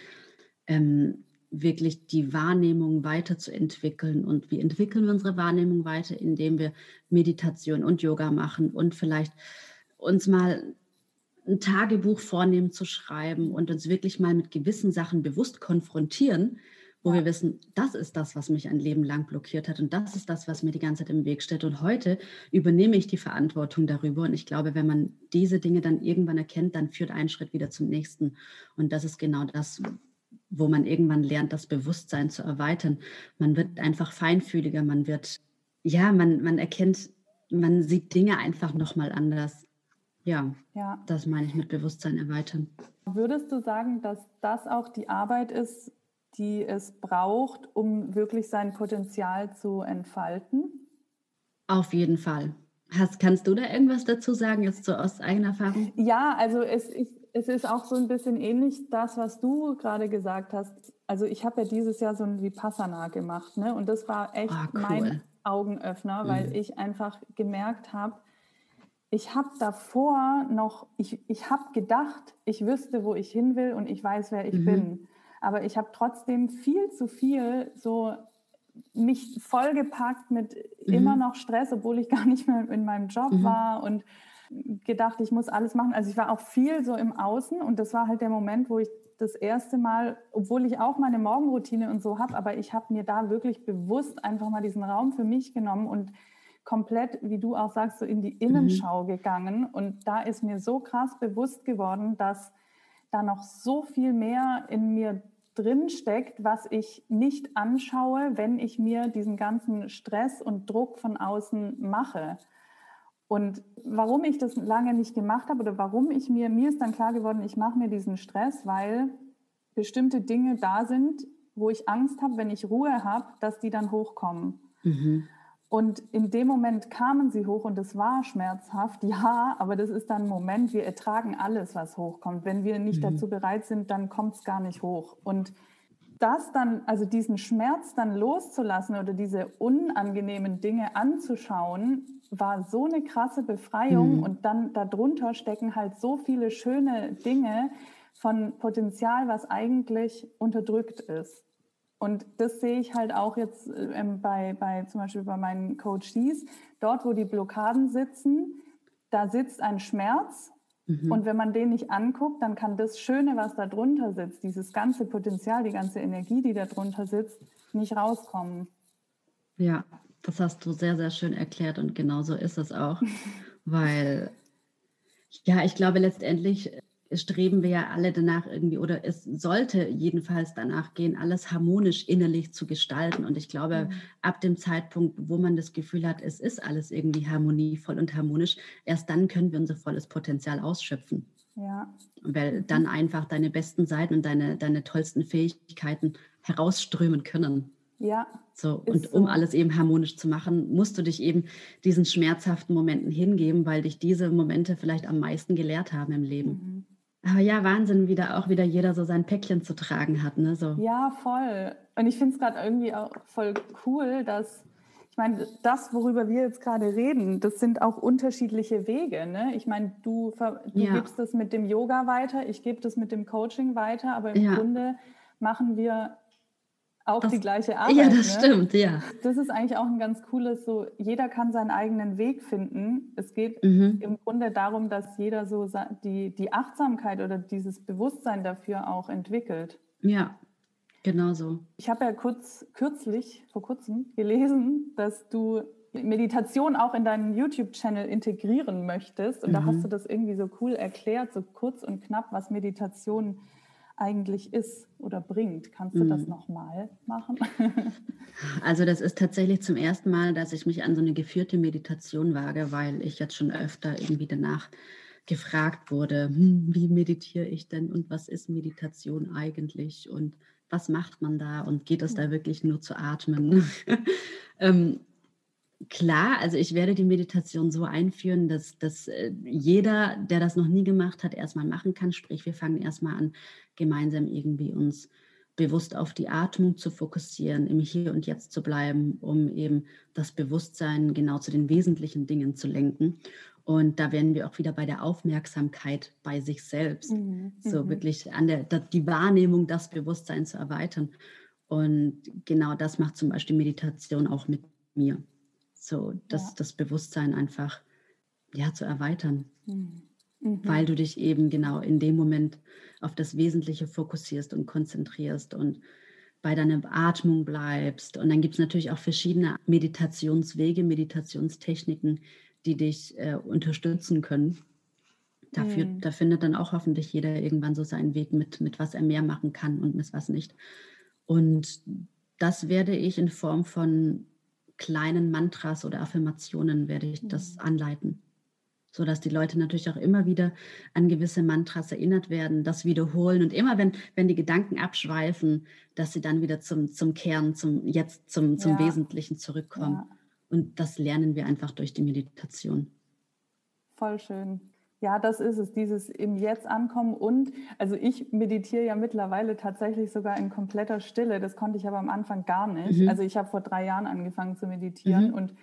ähm, wirklich die Wahrnehmung weiterzuentwickeln. Und wie entwickeln wir unsere Wahrnehmung weiter? Indem wir Meditation und Yoga machen und vielleicht uns mal ein Tagebuch vornehmen zu schreiben und uns wirklich mal mit gewissen Sachen bewusst konfrontieren, wo wir wissen, das ist das, was mich ein Leben lang blockiert hat und das ist das, was mir die ganze Zeit im Weg steht. Und heute übernehme ich die Verantwortung darüber. Und ich glaube, wenn man diese Dinge dann irgendwann erkennt, dann führt ein Schritt wieder zum nächsten. Und das ist genau das, wo man irgendwann lernt, das Bewusstsein zu erweitern. Man wird einfach feinfühliger, man wird, ja, man, man erkennt, man sieht Dinge einfach nochmal anders. Ja, ja, das meine ich mit Bewusstsein erweitern. Würdest du sagen, dass das auch die Arbeit ist, die es braucht, um wirklich sein Potenzial zu entfalten? Auf jeden Fall. Hast, kannst du da irgendwas dazu sagen, jetzt so aus eigener Erfahrung? Ja, also es ist, es ist auch so ein bisschen ähnlich das, was du gerade gesagt hast. Also ich habe ja dieses Jahr so ein Vipassana gemacht, ne? Und das war echt oh, cool. mein Augenöffner, mhm. weil ich einfach gemerkt habe, ich habe davor noch, ich, ich habe gedacht, ich wüsste, wo ich hin will und ich weiß, wer ich mhm. bin. Aber ich habe trotzdem viel zu viel so mich vollgepackt mit mhm. immer noch Stress, obwohl ich gar nicht mehr in meinem Job mhm. war und gedacht, ich muss alles machen. Also ich war auch viel so im Außen und das war halt der Moment, wo ich das erste Mal, obwohl ich auch meine Morgenroutine und so habe, aber ich habe mir da wirklich bewusst einfach mal diesen Raum für mich genommen und komplett, wie du auch sagst, so in die Innenschau mhm. gegangen. Und da ist mir so krass bewusst geworden, dass da noch so viel mehr in mir drin steckt, was ich nicht anschaue, wenn ich mir diesen ganzen Stress und Druck von außen mache. Und warum ich das lange nicht gemacht habe oder warum ich mir, mir ist dann klar geworden, ich mache mir diesen Stress, weil bestimmte Dinge da sind, wo ich Angst habe, wenn ich Ruhe habe, dass die dann hochkommen. Mhm. Und in dem Moment kamen sie hoch und es war schmerzhaft, ja, aber das ist dann ein Moment, wir ertragen alles, was hochkommt. Wenn wir nicht mhm. dazu bereit sind, dann kommt es gar nicht hoch. Und das dann, also diesen Schmerz dann loszulassen oder diese unangenehmen Dinge anzuschauen, war so eine krasse Befreiung. Mhm. Und dann darunter stecken halt so viele schöne Dinge von Potenzial, was eigentlich unterdrückt ist. Und das sehe ich halt auch jetzt ähm, bei, bei zum Beispiel bei meinen Coaches. Dort, wo die Blockaden sitzen, da sitzt ein Schmerz. Mhm. Und wenn man den nicht anguckt, dann kann das Schöne, was da drunter sitzt, dieses ganze Potenzial, die ganze Energie, die da drunter sitzt, nicht rauskommen. Ja, das hast du sehr, sehr schön erklärt und genau so ist es auch. weil, ja, ich glaube letztendlich streben wir ja alle danach irgendwie, oder es sollte jedenfalls danach gehen, alles harmonisch innerlich zu gestalten. Und ich glaube, mhm. ab dem Zeitpunkt, wo man das Gefühl hat, es ist alles irgendwie harmonievoll und harmonisch, erst dann können wir unser volles Potenzial ausschöpfen. Ja. Weil dann mhm. einfach deine besten Seiten und deine, deine tollsten Fähigkeiten herausströmen können. Ja. So, und um alles eben harmonisch zu machen, musst du dich eben diesen schmerzhaften Momenten hingeben, weil dich diese Momente vielleicht am meisten gelehrt haben im Leben. Mhm. Aber ja, Wahnsinn, wie da auch wieder jeder so sein Päckchen zu tragen hat. Ne? So. Ja, voll. Und ich finde es gerade irgendwie auch voll cool, dass, ich meine, das, worüber wir jetzt gerade reden, das sind auch unterschiedliche Wege. Ne? Ich meine, du, du ja. gibst das mit dem Yoga weiter, ich gebe das mit dem Coaching weiter, aber im ja. Grunde machen wir auch das, die gleiche Arbeit. Ja, das ne? stimmt, ja. Das ist eigentlich auch ein ganz cooles, so jeder kann seinen eigenen Weg finden. Es geht mhm. im Grunde darum, dass jeder so die, die Achtsamkeit oder dieses Bewusstsein dafür auch entwickelt. Ja, genau so. Ich habe ja kurz, kürzlich, vor kurzem, gelesen, dass du Meditation auch in deinen YouTube-Channel integrieren möchtest. Und mhm. da hast du das irgendwie so cool erklärt, so kurz und knapp, was Meditation ist eigentlich ist oder bringt. Kannst du mhm. das nochmal machen? also das ist tatsächlich zum ersten Mal, dass ich mich an so eine geführte Meditation wage, weil ich jetzt schon öfter irgendwie danach gefragt wurde, hm, wie meditiere ich denn und was ist Meditation eigentlich und was macht man da und geht es da wirklich nur zu atmen? ähm, Klar, also ich werde die Meditation so einführen, dass, dass äh, jeder, der das noch nie gemacht hat, erstmal machen kann. Sprich, wir fangen erstmal an, gemeinsam irgendwie uns bewusst auf die Atmung zu fokussieren, im Hier und Jetzt zu bleiben, um eben das Bewusstsein genau zu den wesentlichen Dingen zu lenken. Und da werden wir auch wieder bei der Aufmerksamkeit bei sich selbst, mhm. so mhm. wirklich an der, die Wahrnehmung, das Bewusstsein zu erweitern. Und genau das macht zum Beispiel Meditation auch mit mir. So, das, ja. das Bewusstsein einfach ja, zu erweitern. Mhm. mhm. Weil du dich eben genau in dem Moment auf das Wesentliche fokussierst und konzentrierst und bei deiner Atmung bleibst. Und dann gibt es natürlich auch verschiedene Meditationswege, Meditationstechniken, die dich äh, unterstützen können. Dafür, mhm. Da findet dann auch hoffentlich jeder irgendwann so seinen Weg mit, mit was er mehr machen kann und mit was nicht. Und das werde ich in Form von kleinen Mantras oder Affirmationen werde ich das mhm. anleiten, sodass die Leute natürlich auch immer wieder an gewisse Mantras erinnert werden, das wiederholen und immer, wenn, wenn die Gedanken abschweifen, dass sie dann wieder zum, zum Kern, zum Jetzt, zum, zum ja. Wesentlichen zurückkommen. Ja. Und das lernen wir einfach durch die Meditation. Voll schön. Ja, das ist es, dieses im Jetzt ankommen und, also ich meditiere ja mittlerweile tatsächlich sogar in kompletter Stille. Das konnte ich aber am Anfang gar nicht. Mhm. Also ich habe vor drei Jahren angefangen zu meditieren mhm. und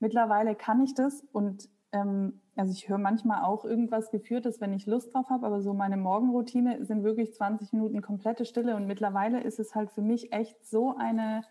mittlerweile kann ich das und ähm, also ich höre manchmal auch irgendwas Geführtes, wenn ich Lust drauf habe, aber so meine Morgenroutine sind wirklich 20 Minuten komplette Stille und mittlerweile ist es halt für mich echt so eine,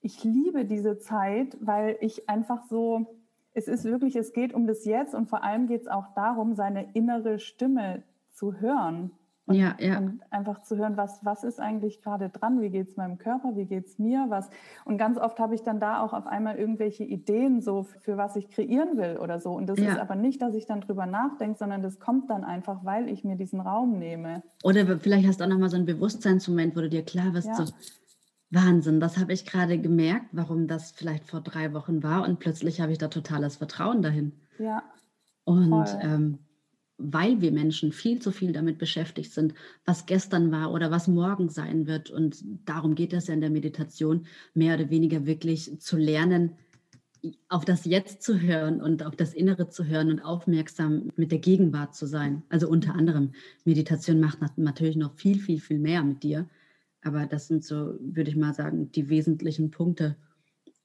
ich liebe diese Zeit, weil ich einfach so, es ist wirklich, es geht um das Jetzt und vor allem geht es auch darum, seine innere Stimme zu hören. Und, ja, ja. und einfach zu hören, was, was ist eigentlich gerade dran, wie geht es meinem Körper, wie geht es mir, was. Und ganz oft habe ich dann da auch auf einmal irgendwelche Ideen, so für was ich kreieren will oder so. Und das ja. ist aber nicht, dass ich dann drüber nachdenke, sondern das kommt dann einfach, weil ich mir diesen Raum nehme. Oder vielleicht hast du auch nochmal so einen Bewusstseinsmoment, wo du dir klar wirst, so, Wahnsinn, das habe ich gerade gemerkt, warum das vielleicht vor drei Wochen war und plötzlich habe ich da totales Vertrauen dahin. Ja. Und ähm, weil wir Menschen viel zu viel damit beschäftigt sind, was gestern war oder was morgen sein wird. Und darum geht es ja in der Meditation, mehr oder weniger wirklich zu lernen, auf das Jetzt zu hören und auf das Innere zu hören und aufmerksam mit der Gegenwart zu sein. Also unter anderem, Meditation macht natürlich noch viel, viel, viel mehr mit dir Aber das sind so, würde ich mal sagen, die wesentlichen Punkte,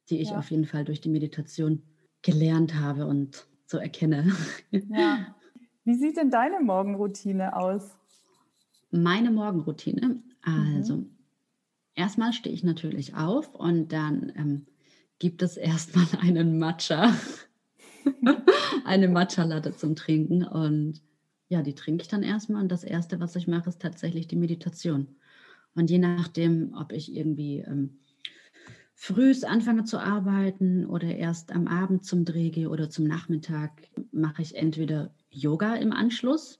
die ich ja. auf jeden Fall durch die Meditation gelernt habe und so erkenne. Ja. Wie sieht denn deine Morgenroutine aus? Meine Morgenroutine, also mhm. erstmal stehe ich natürlich auf und dann ähm, gibt es erstmal einen Matcha, eine Matcha-Latte zum Trinken und ja, die trinke ich dann erstmal und das Erste, was ich mache, ist tatsächlich die Meditation. Und je nachdem, ob ich irgendwie ähm, frühs anfange zu arbeiten oder erst am Abend zum Dreh gehe oder zum Nachmittag, mache ich entweder Yoga im Anschluss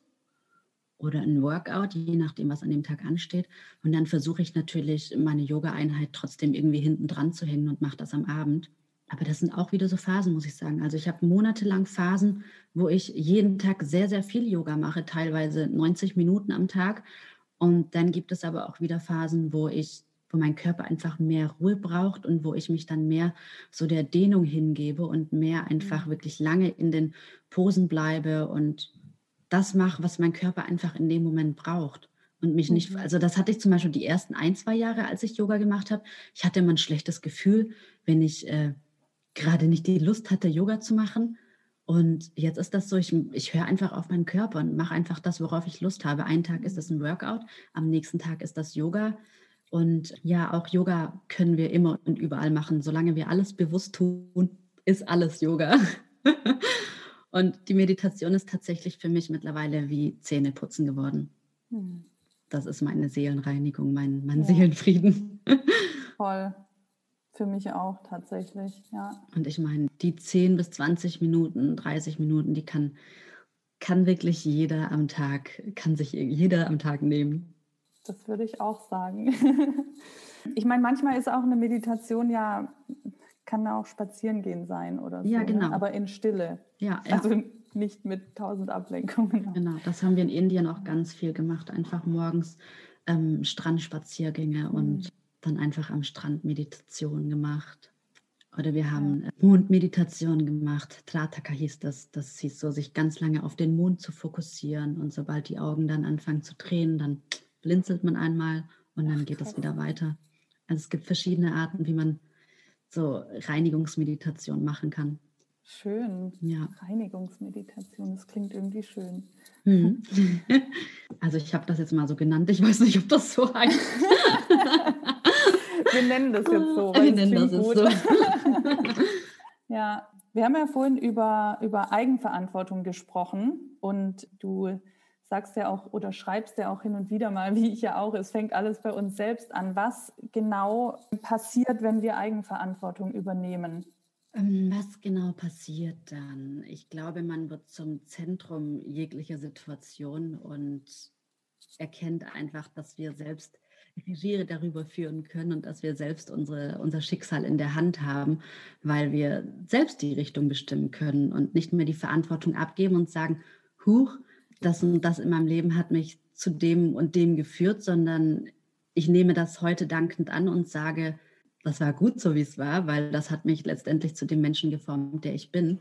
oder ein Workout, je nachdem, was an dem Tag ansteht. Und dann versuche ich natürlich, meine Yoga-Einheit trotzdem irgendwie hinten dran zu hängen und mache das am Abend. Aber das sind auch wieder so Phasen, muss ich sagen. Also ich habe monatelang Phasen, wo ich jeden Tag sehr, sehr viel Yoga mache, teilweise 90 Minuten am Tag. Und dann gibt es aber auch wieder Phasen, wo ich, wo mein Körper einfach mehr Ruhe braucht und wo ich mich dann mehr so der Dehnung hingebe und mehr einfach mhm. wirklich lange in den Posen bleibe und das mache, was mein Körper einfach in dem Moment braucht. Und mich nicht, mhm. also das hatte ich zum Beispiel die ersten ein, zwei Jahre, als ich Yoga gemacht habe. Ich hatte immer ein schlechtes Gefühl, wenn ich äh, gerade nicht die Lust hatte, Yoga zu machen. Und jetzt ist das so, ich, ich höre einfach auf meinen Körper und mache einfach das, worauf ich Lust habe. Einen Tag ist das ein Workout, am nächsten Tag ist das Yoga. Und ja, auch Yoga können wir immer und überall machen. Solange wir alles bewusst tun, ist alles Yoga. und die Meditation ist tatsächlich für mich mittlerweile wie Zähneputzen geworden. Hm. Das ist meine Seelenreinigung, mein, mein ja. Seelenfrieden. Voll. Für mich auch tatsächlich, ja. Und ich meine, die 10 bis 20 Minuten, 30 Minuten, die kann, kann wirklich jeder am Tag, kann sich jeder am Tag nehmen. Das würde ich auch sagen. ich meine, manchmal ist auch eine Meditation ja, kann auch spazieren gehen sein oder so. Ja, ne? genau. Ne? Aber in Stille. Ja, ja. Also nicht mit tausend Ablenkungen. Genau, das haben wir in Indien auch ganz viel gemacht. Einfach morgens ähm, Strandspaziergänge mhm. und dann einfach am Strand Meditation gemacht. Oder wir haben Mondmeditation gemacht. Trataka hieß das. Das hieß so, sich ganz lange auf den Mond zu fokussieren. Und sobald die Augen dann anfangen zu drehen, dann blinzelt man einmal und dann geht es wieder weiter. Also es gibt verschiedene Arten, wie man so Reinigungsmeditation machen kann. Schön. Ja. Reinigungsmeditation, das klingt irgendwie schön. Mhm. Also ich habe das jetzt mal so genannt. Ich weiß nicht, ob das so heißt. Wir nennen das jetzt so. Wir nennen das jetzt so. ja, wir haben ja vorhin über, über Eigenverantwortung gesprochen und du sagst ja auch oder schreibst ja auch hin und wieder mal, wie ich ja auch, es fängt alles bei uns selbst an. Was genau passiert, wenn wir Eigenverantwortung übernehmen? Ähm, was genau passiert dann? Ich glaube, man wird zum Zentrum jeglicher Situation und erkennt einfach, dass wir selbst Regie darüber führen können und dass wir selbst unsere, unser Schicksal in der Hand haben, weil wir selbst die Richtung bestimmen können und nicht mehr die Verantwortung abgeben und sagen, huch, das und das in meinem Leben hat mich zu dem und dem geführt, sondern ich nehme das heute dankend an und sage, das war gut so, wie es war, weil das hat mich letztendlich zu dem Menschen geformt, der ich bin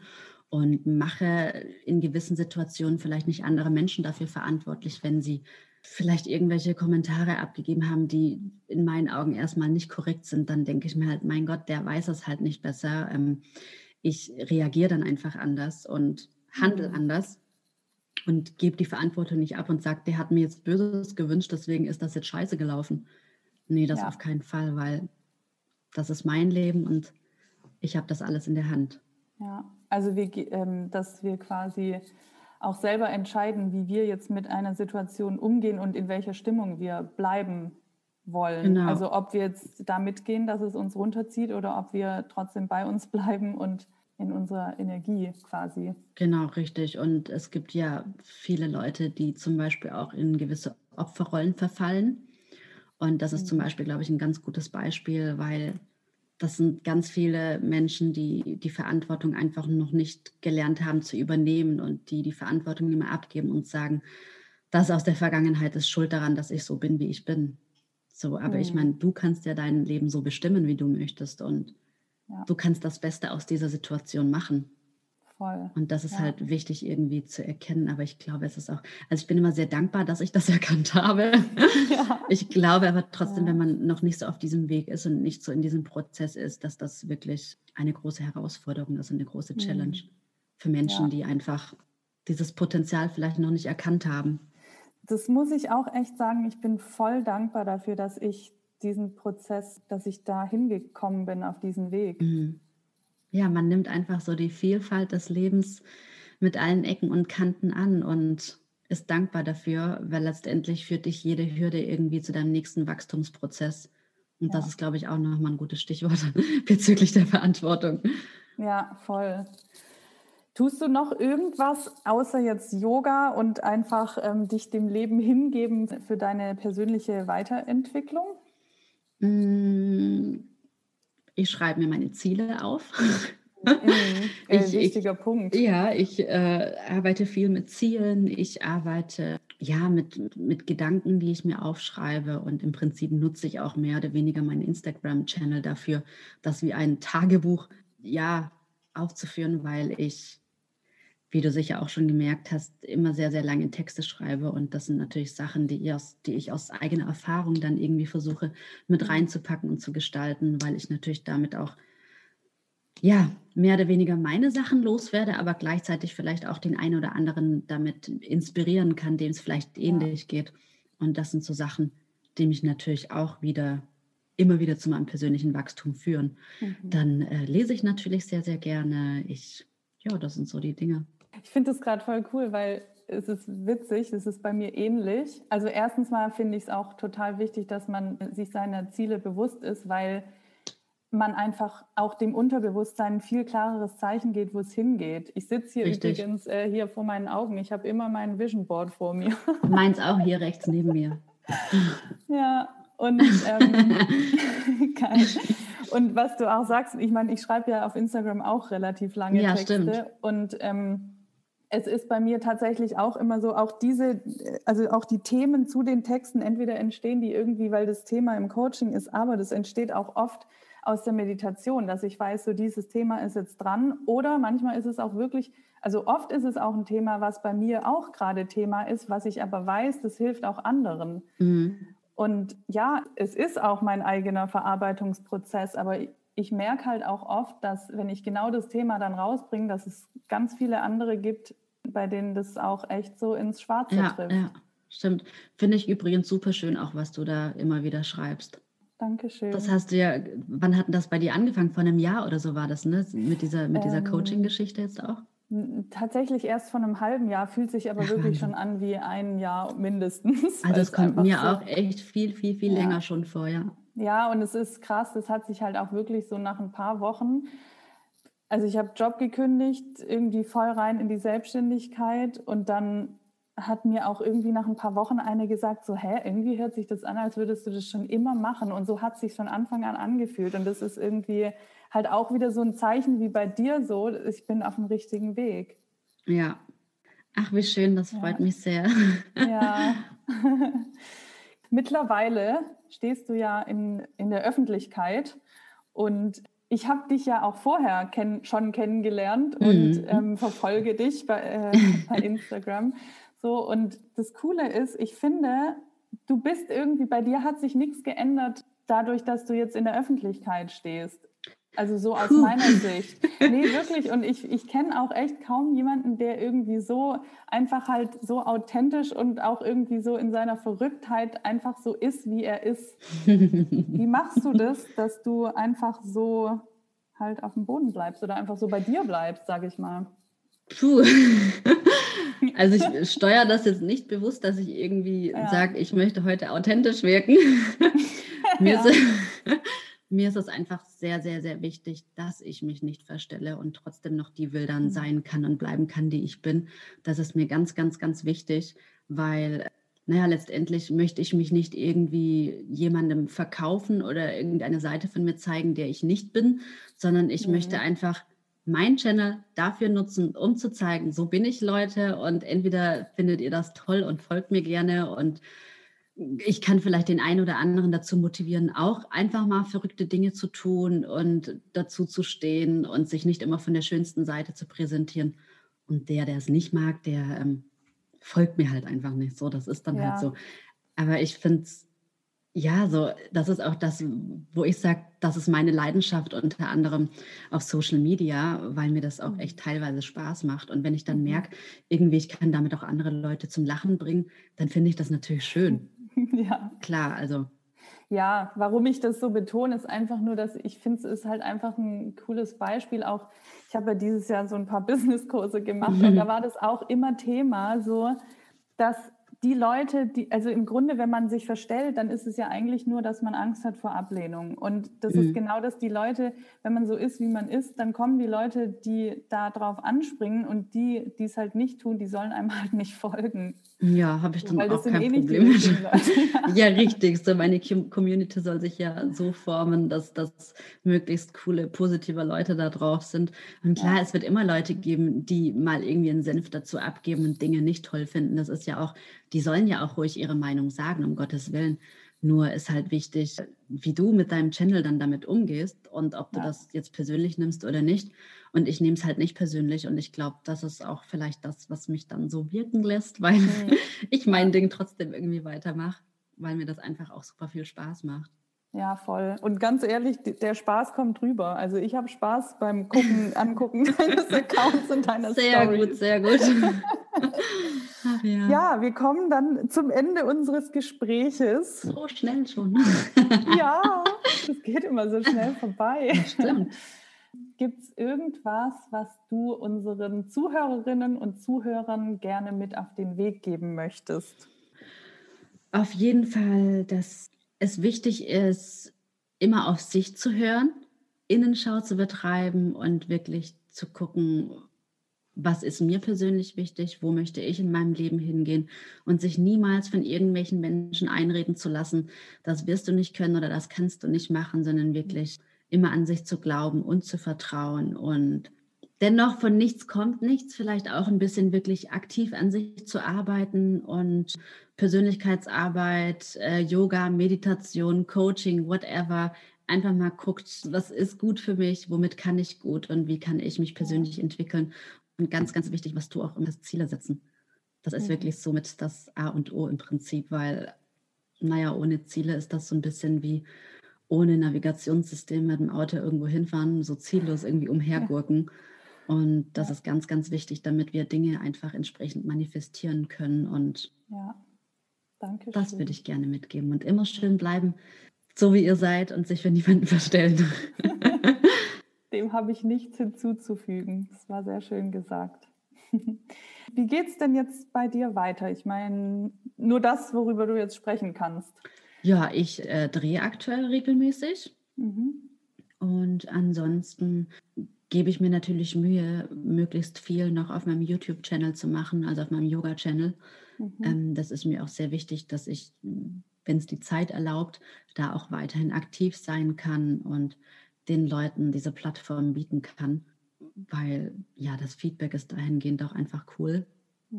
und mache in gewissen Situationen vielleicht nicht andere Menschen dafür verantwortlich, wenn sie vielleicht irgendwelche Kommentare abgegeben haben, die in meinen Augen erstmal nicht korrekt sind, dann denke ich mir halt, mein Gott, der weiß es halt nicht besser. Ähm, ich reagiere dann einfach anders und handle mhm. anders und gebe die Verantwortung nicht ab und sage, der hat mir jetzt Böses gewünscht, deswegen ist das jetzt scheiße gelaufen. Nee, das ja. auf keinen Fall, weil das ist mein Leben und ich habe das alles in der Hand. Ja, also wir, ähm, dass wir quasi auch selber entscheiden, wie wir jetzt mit einer Situation umgehen und in welcher Stimmung wir bleiben wollen. Genau. Also ob wir jetzt da mitgehen, dass es uns runterzieht oder ob wir trotzdem bei uns bleiben und in unserer Energie quasi. Genau, richtig. Und es gibt ja viele Leute, die zum Beispiel auch in gewisse Opferrollen verfallen. Und das ist zum mhm. Beispiel, glaube ich, ein ganz gutes Beispiel, weil das sind ganz viele Menschen, die die Verantwortung einfach noch nicht gelernt haben zu übernehmen und die die Verantwortung immer abgeben und sagen, das aus der Vergangenheit ist schuld daran, dass ich so bin, wie ich bin. So, aber mhm. ich meine, du kannst ja dein Leben so bestimmen, wie du möchtest und ja. du kannst das Beste aus dieser Situation machen. Voll. Und das ist ja. halt wichtig irgendwie zu erkennen. Aber ich glaube, es ist auch, also ich bin immer sehr dankbar, dass ich das erkannt habe. Ja. Ich glaube aber trotzdem, ja. wenn man noch nicht so auf diesem Weg ist und nicht so in diesem Prozess ist, dass das wirklich eine große Herausforderung ist und eine große Challenge mhm. für Menschen, die einfach dieses Potenzial vielleicht noch nicht erkannt haben. Das muss ich auch echt sagen. Ich bin voll dankbar dafür, dass ich diesen Prozess, dass ich da hingekommen bin auf diesen Weg. Mhm ja, man nimmt einfach so die Vielfalt des Lebens mit allen Ecken und Kanten an und ist dankbar dafür, weil letztendlich führt dich jede Hürde irgendwie zu deinem nächsten Wachstumsprozess. Und ja. das ist, glaube ich, auch nochmal ein gutes Stichwort bezüglich der Verantwortung. Ja, voll. Tust du noch irgendwas außer jetzt Yoga und einfach ähm, dich dem Leben hingeben für deine persönliche Weiterentwicklung? Mm, ich schreibe mir meine Ziele auf. Mhm, ich, wichtiger ich, Punkt. Ja, ich äh, arbeite viel mit Zielen. Ich arbeite ja mit, mit Gedanken, die ich mir aufschreibe. Und im Prinzip nutze ich auch mehr oder weniger meinen Instagram-Channel dafür, das wie ein Tagebuch ja aufzuführen, weil ich wie du sicher auch schon gemerkt hast, immer sehr, sehr lange Texte schreibe. Und das sind natürlich Sachen, die ich aus, die ich aus eigener Erfahrung dann irgendwie versuche mit mhm. reinzupacken und zu gestalten, weil ich natürlich damit auch ja, mehr oder weniger meine Sachen loswerde, aber gleichzeitig vielleicht auch den einen oder anderen damit inspirieren kann, dem es vielleicht ähnlich ja. geht. Und das sind so Sachen, die mich natürlich auch wieder immer wieder zu meinem persönlichen Wachstum führen. Mhm. Dann äh, lese ich natürlich sehr, sehr gerne. Ich, ja, das sind so die Dinge. Ich finde das gerade voll cool, weil es ist witzig, es ist bei mir ähnlich. Also erstens mal finde ich es auch total wichtig, dass man sich seiner Ziele bewusst ist, weil man einfach auch dem Unterbewusstsein ein viel klareres Zeichen geht, wo es hingeht. Ich sitze hier Richtig. übrigens äh, hier vor meinen Augen. Ich habe immer mein Vision Board vor mir. Meins auch hier rechts neben mir. Ja, und ähm, und was du auch sagst, ich meine, ich schreibe ja auf Instagram auch relativ lange ja, Texte stimmt. und ähm, es ist bei mir tatsächlich auch immer so, auch diese, also auch die Themen zu den Texten, entweder entstehen die irgendwie, weil das Thema im Coaching ist, aber das entsteht auch oft aus der Meditation, dass ich weiß, so dieses Thema ist jetzt dran. Oder manchmal ist es auch wirklich, also oft ist es auch ein Thema, was bei mir auch gerade Thema ist, was ich aber weiß, das hilft auch anderen. Mhm. Und ja, es ist auch mein eigener Verarbeitungsprozess, aber ich merke halt auch oft, dass wenn ich genau das Thema dann rausbringe, dass es ganz viele andere gibt, bei denen das auch echt so ins Schwarze ja, trifft. Ja, stimmt. Finde ich übrigens super schön, auch was du da immer wieder schreibst. Dankeschön. Das hast du ja, wann hat das bei dir angefangen? Vor einem Jahr oder so war das, ne? Mit dieser, mit dieser ähm, Coaching-Geschichte jetzt auch? Tatsächlich erst vor einem halben Jahr, fühlt sich aber Ach, wirklich schon an wie ein Jahr mindestens. Also es kommt mir so auch echt viel, viel, viel ja. länger schon vor, ja. Ja, und es ist krass, das hat sich halt auch wirklich so nach ein paar Wochen also ich habe Job gekündigt, irgendwie voll rein in die Selbstständigkeit und dann hat mir auch irgendwie nach ein paar Wochen eine gesagt, so, hä, irgendwie hört sich das an, als würdest du das schon immer machen. Und so hat sich von Anfang an angefühlt. Und das ist irgendwie halt auch wieder so ein Zeichen wie bei dir so, ich bin auf dem richtigen Weg. Ja. Ach, wie schön, das freut ja. mich sehr. Ja. Mittlerweile stehst du ja in, in der Öffentlichkeit und ich habe dich ja auch vorher kenn schon kennengelernt und mhm. ähm, verfolge dich bei, äh, bei Instagram. So, und das Coole ist, ich finde, du bist irgendwie, bei dir hat sich nichts geändert, dadurch, dass du jetzt in der Öffentlichkeit stehst. Also so aus Puh. meiner Sicht. Nee, wirklich. Und ich, ich kenne auch echt kaum jemanden, der irgendwie so einfach halt so authentisch und auch irgendwie so in seiner Verrücktheit einfach so ist, wie er ist. Wie machst du das, dass du einfach so halt auf dem Boden bleibst oder einfach so bei dir bleibst, sage ich mal? Puh. Also ich steuere das jetzt nicht bewusst, dass ich irgendwie ja. sage, ich möchte heute authentisch wirken. mir, ja. ist, mir ist es einfach sehr, sehr, sehr wichtig, dass ich mich nicht verstelle und trotzdem noch die Wildern mhm. sein kann und bleiben kann, die ich bin. Das ist mir ganz, ganz, ganz wichtig, weil naja, letztendlich möchte ich mich nicht irgendwie jemandem verkaufen oder irgendeine Seite von mir zeigen, der ich nicht bin, sondern ich mhm. möchte einfach mein Channel dafür nutzen, um zu zeigen, so bin ich Leute und entweder findet ihr das toll und folgt mir gerne und ich kann vielleicht den einen oder anderen dazu motivieren, auch einfach mal verrückte Dinge zu tun und dazu zu stehen und sich nicht immer von der schönsten Seite zu präsentieren. Und der, der es nicht mag, der ähm, folgt mir halt einfach nicht so. Das ist dann halt ja. halt so. Aber ich finde es, ja, so, das ist auch das, wo ich sage, das ist meine Leidenschaft unter anderem auf Social Media, weil mir das auch mhm. echt teilweise Spaß macht. Und wenn ich dann mhm. merke, irgendwie, ich kann damit auch andere Leute zum Lachen bringen, dann finde ich das natürlich schön. Ja. Klar, also. Ja, warum ich das so betone, ist einfach nur, dass ich finde, es ist halt einfach ein cooles Beispiel. Auch ich habe ja dieses Jahr so ein paar Business-Kurse gemacht mhm. und da war das auch immer Thema, so dass die Leute, die, also im Grunde, wenn man sich verstellt, dann ist es ja eigentlich nur, dass man Angst hat vor Ablehnung. Und das mhm. ist genau das, die Leute, wenn man so ist, wie man ist, dann kommen die Leute, die da drauf anspringen und die, die es halt nicht tun, die sollen einem halt nicht folgen. Ja, habe ich dann Weil auch kein eh Problem mit. ja, richtig. So meine Community soll sich ja so formen, dass das möglichst coole, positive Leute da drauf sind. Und klar, ja. es wird immer Leute geben, die mal irgendwie einen Senf dazu abgeben und Dinge nicht toll finden. Das ist ja auch, die sollen ja auch ruhig ihre Meinung sagen, um Gottes Willen. Nur ist halt wichtig, wie du mit deinem Channel dann damit umgehst und ob du ja. das jetzt persönlich nimmst oder nicht. Und ich nehme es halt nicht persönlich und ich glaube, das ist auch vielleicht das, was mich dann so wirken lässt, weil mhm. ich mein Ding trotzdem irgendwie weitermache, weil mir das einfach auch super viel Spaß macht. Ja, voll. Und ganz ehrlich, der Spaß kommt rüber. Also ich habe Spaß beim Gucken, Angucken deines Accounts und deiner Sehr Story. gut, sehr gut. Ach, ja. ja, wir kommen dann zum Ende unseres Gespräches. So schnell schon. ja, es geht immer so schnell vorbei. Das stimmt. Gibt es irgendwas, was du unseren Zuhörerinnen und Zuhörern gerne mit auf den Weg geben möchtest? Auf jeden Fall, dass es wichtig ist, immer auf sich zu hören, Innenschau zu betreiben und wirklich zu gucken, was ist mir persönlich wichtig, wo möchte ich in meinem Leben hingehen und sich niemals von irgendwelchen Menschen einreden zu lassen, das wirst du nicht können oder das kannst du nicht machen, sondern wirklich immer an sich zu glauben und zu vertrauen und dennoch von nichts kommt nichts, vielleicht auch ein bisschen wirklich aktiv an sich zu arbeiten und Persönlichkeitsarbeit, äh, Yoga, Meditation, Coaching, whatever, einfach mal guckt, was ist gut für mich, womit kann ich gut und wie kann ich mich persönlich entwickeln. Und ganz, ganz wichtig, was du auch immer Ziele setzen. Das ist mhm. wirklich somit das A und O im Prinzip, weil, naja, ohne Ziele ist das so ein bisschen wie ohne Navigationssystem mit dem Auto irgendwo hinfahren, so ziellos irgendwie umhergurken. Und das ja. ist ganz, ganz wichtig, damit wir Dinge einfach entsprechend manifestieren können. Und ja. Danke das würde ich gerne mitgeben. Und immer schön bleiben, so wie ihr seid und sich für niemanden verstellen. Dem habe ich nichts hinzuzufügen. Das war sehr schön gesagt. Wie geht es denn jetzt bei dir weiter? Ich meine, nur das, worüber du jetzt sprechen kannst. Ja, ich äh, drehe aktuell regelmäßig. Mhm. Und ansonsten gebe ich mir natürlich Mühe, möglichst viel noch auf meinem YouTube-Channel zu machen, also auf meinem Yoga-Channel. Mhm. Ähm, das ist mir auch sehr wichtig, dass ich, wenn es die Zeit erlaubt, da auch weiterhin aktiv sein kann und den Leuten diese Plattform bieten kann, weil ja, das Feedback ist dahingehend auch einfach cool.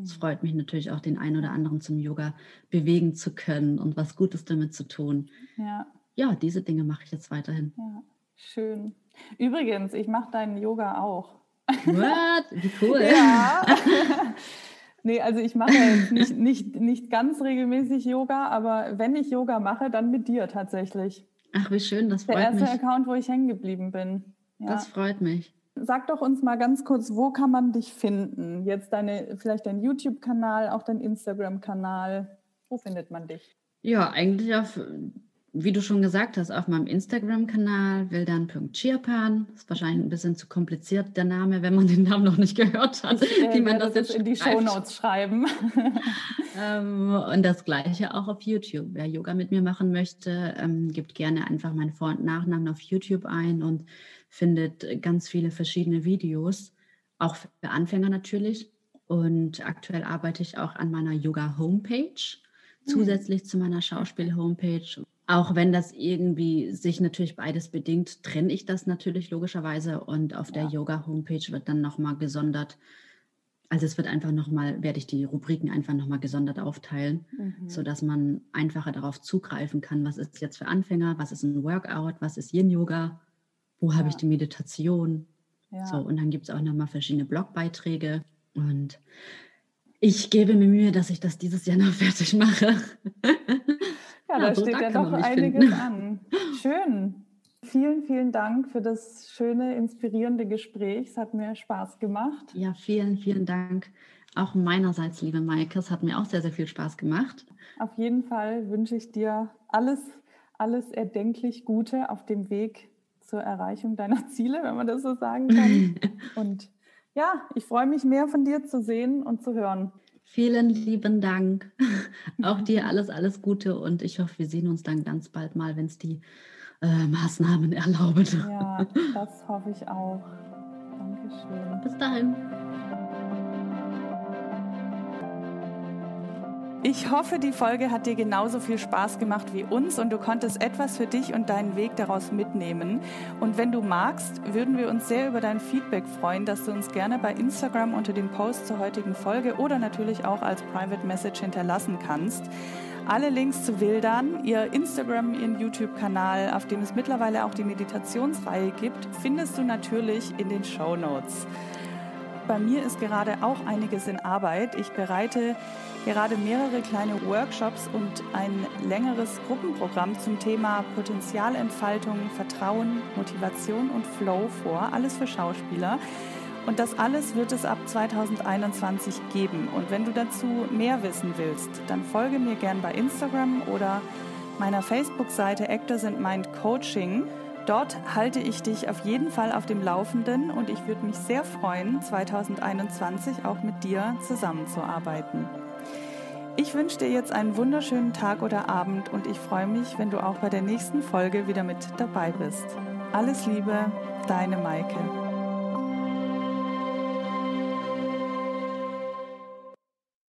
Es mhm. freut mich natürlich auch, den einen oder anderen zum Yoga bewegen zu können und was Gutes damit zu tun. Ja, ja diese Dinge mache ich jetzt weiterhin. Ja, schön. Übrigens, ich mache deinen Yoga auch. What? Wie cool. ja. nee, also ich mache nicht, nicht, nicht ganz regelmäßig Yoga, aber wenn ich Yoga mache, dann mit dir tatsächlich. Ach, wie schön, das freut mich. Der erste mich. Account, wo ich hängen geblieben bin. Ja. Das freut mich. Sag doch uns mal ganz kurz, wo kann man dich finden? Jetzt deine, vielleicht dein YouTube-Kanal, auch dein Instagram-Kanal. Wo findet man dich? Ja, eigentlich auf, wie du schon gesagt hast, auf meinem Instagram-Kanal wildan.chiapan. Ist wahrscheinlich ein bisschen zu kompliziert, der Name, wenn man den Namen noch nicht gehört hat, äh, wie man das, das jetzt in die Shownotes schreiben. ähm, und das gleiche auch auf YouTube. Wer Yoga mit mir machen möchte, ähm, gibt gerne einfach meinen Vor- und Nachnamen auf YouTube ein und findet ganz viele verschiedene Videos, auch für Anfänger natürlich. Und aktuell arbeite ich auch an meiner Yoga-Homepage, hm. zusätzlich zu meiner Schauspiel-Homepage. Auch wenn das irgendwie sich natürlich beides bedingt, trenne ich das natürlich logischerweise. Und auf der Yoga-Homepage wird dann nochmal gesondert Also es wird einfach nochmal, werde ich die Rubriken einfach nochmal gesondert aufteilen, mhm. sodass man einfacher darauf zugreifen kann, was ist jetzt für Anfänger, was ist ein Workout, was ist Yin-Yoga, wo ja. habe ich die Meditation. Ja. So, und dann gibt es auch nochmal verschiedene Blogbeiträge. Und ich gebe mir Mühe, dass ich das dieses Jahr noch fertig mache. Ja, da so steht ja doch einiges finden. an. Schön. Vielen, vielen Dank für das schöne, inspirierende Gespräch. Es hat mir Spaß gemacht. Ja, vielen, vielen Dank. Auch meinerseits, liebe Maike, es hat mir auch sehr, sehr viel Spaß gemacht. Auf jeden Fall wünsche ich dir alles, alles erdenklich Gute auf dem Weg zur Erreichung deiner Ziele, wenn man das so sagen kann. Und ja, ich freue mich mehr von dir zu sehen und zu hören. Vielen lieben Dank. Auch dir alles, alles Gute und ich hoffe, wir sehen uns dann ganz bald mal, wenn es die äh, Maßnahmen erlauben. Ja, das hoffe ich auch. Dankeschön. Bis dahin. Ich hoffe, die Folge hat dir genauso viel Spaß gemacht wie uns und du konntest etwas für dich und deinen Weg daraus mitnehmen. Und wenn du magst, würden wir uns sehr über dein Feedback freuen, dass du uns gerne bei Instagram unter dem Post zur heutigen Folge oder natürlich auch als Private Message hinterlassen kannst. Alle Links zu Wildern, ihr Instagram, ihren YouTube-Kanal, auf dem es mittlerweile auch die Meditationsreihe gibt, findest du natürlich in den Show Notes. Bei mir ist gerade auch einiges in Arbeit. Ich bereite gerade mehrere kleine Workshops und ein längeres Gruppenprogramm zum Thema Potenzialentfaltung, Vertrauen, Motivation und Flow vor. Alles für Schauspieler. Und das alles wird es ab 2021 geben. Und wenn du dazu mehr wissen willst, dann folge mir gern bei Instagram oder meiner Facebook-Seite Actors and Mind Coaching. Dort halte ich dich auf jeden Fall auf dem Laufenden und ich würde mich sehr freuen, 2021 auch mit dir zusammenzuarbeiten. Ich wünsche dir jetzt einen wunderschönen Tag oder Abend und ich freue mich, wenn du auch bei der nächsten Folge wieder mit dabei bist. Alles Liebe, deine Maike.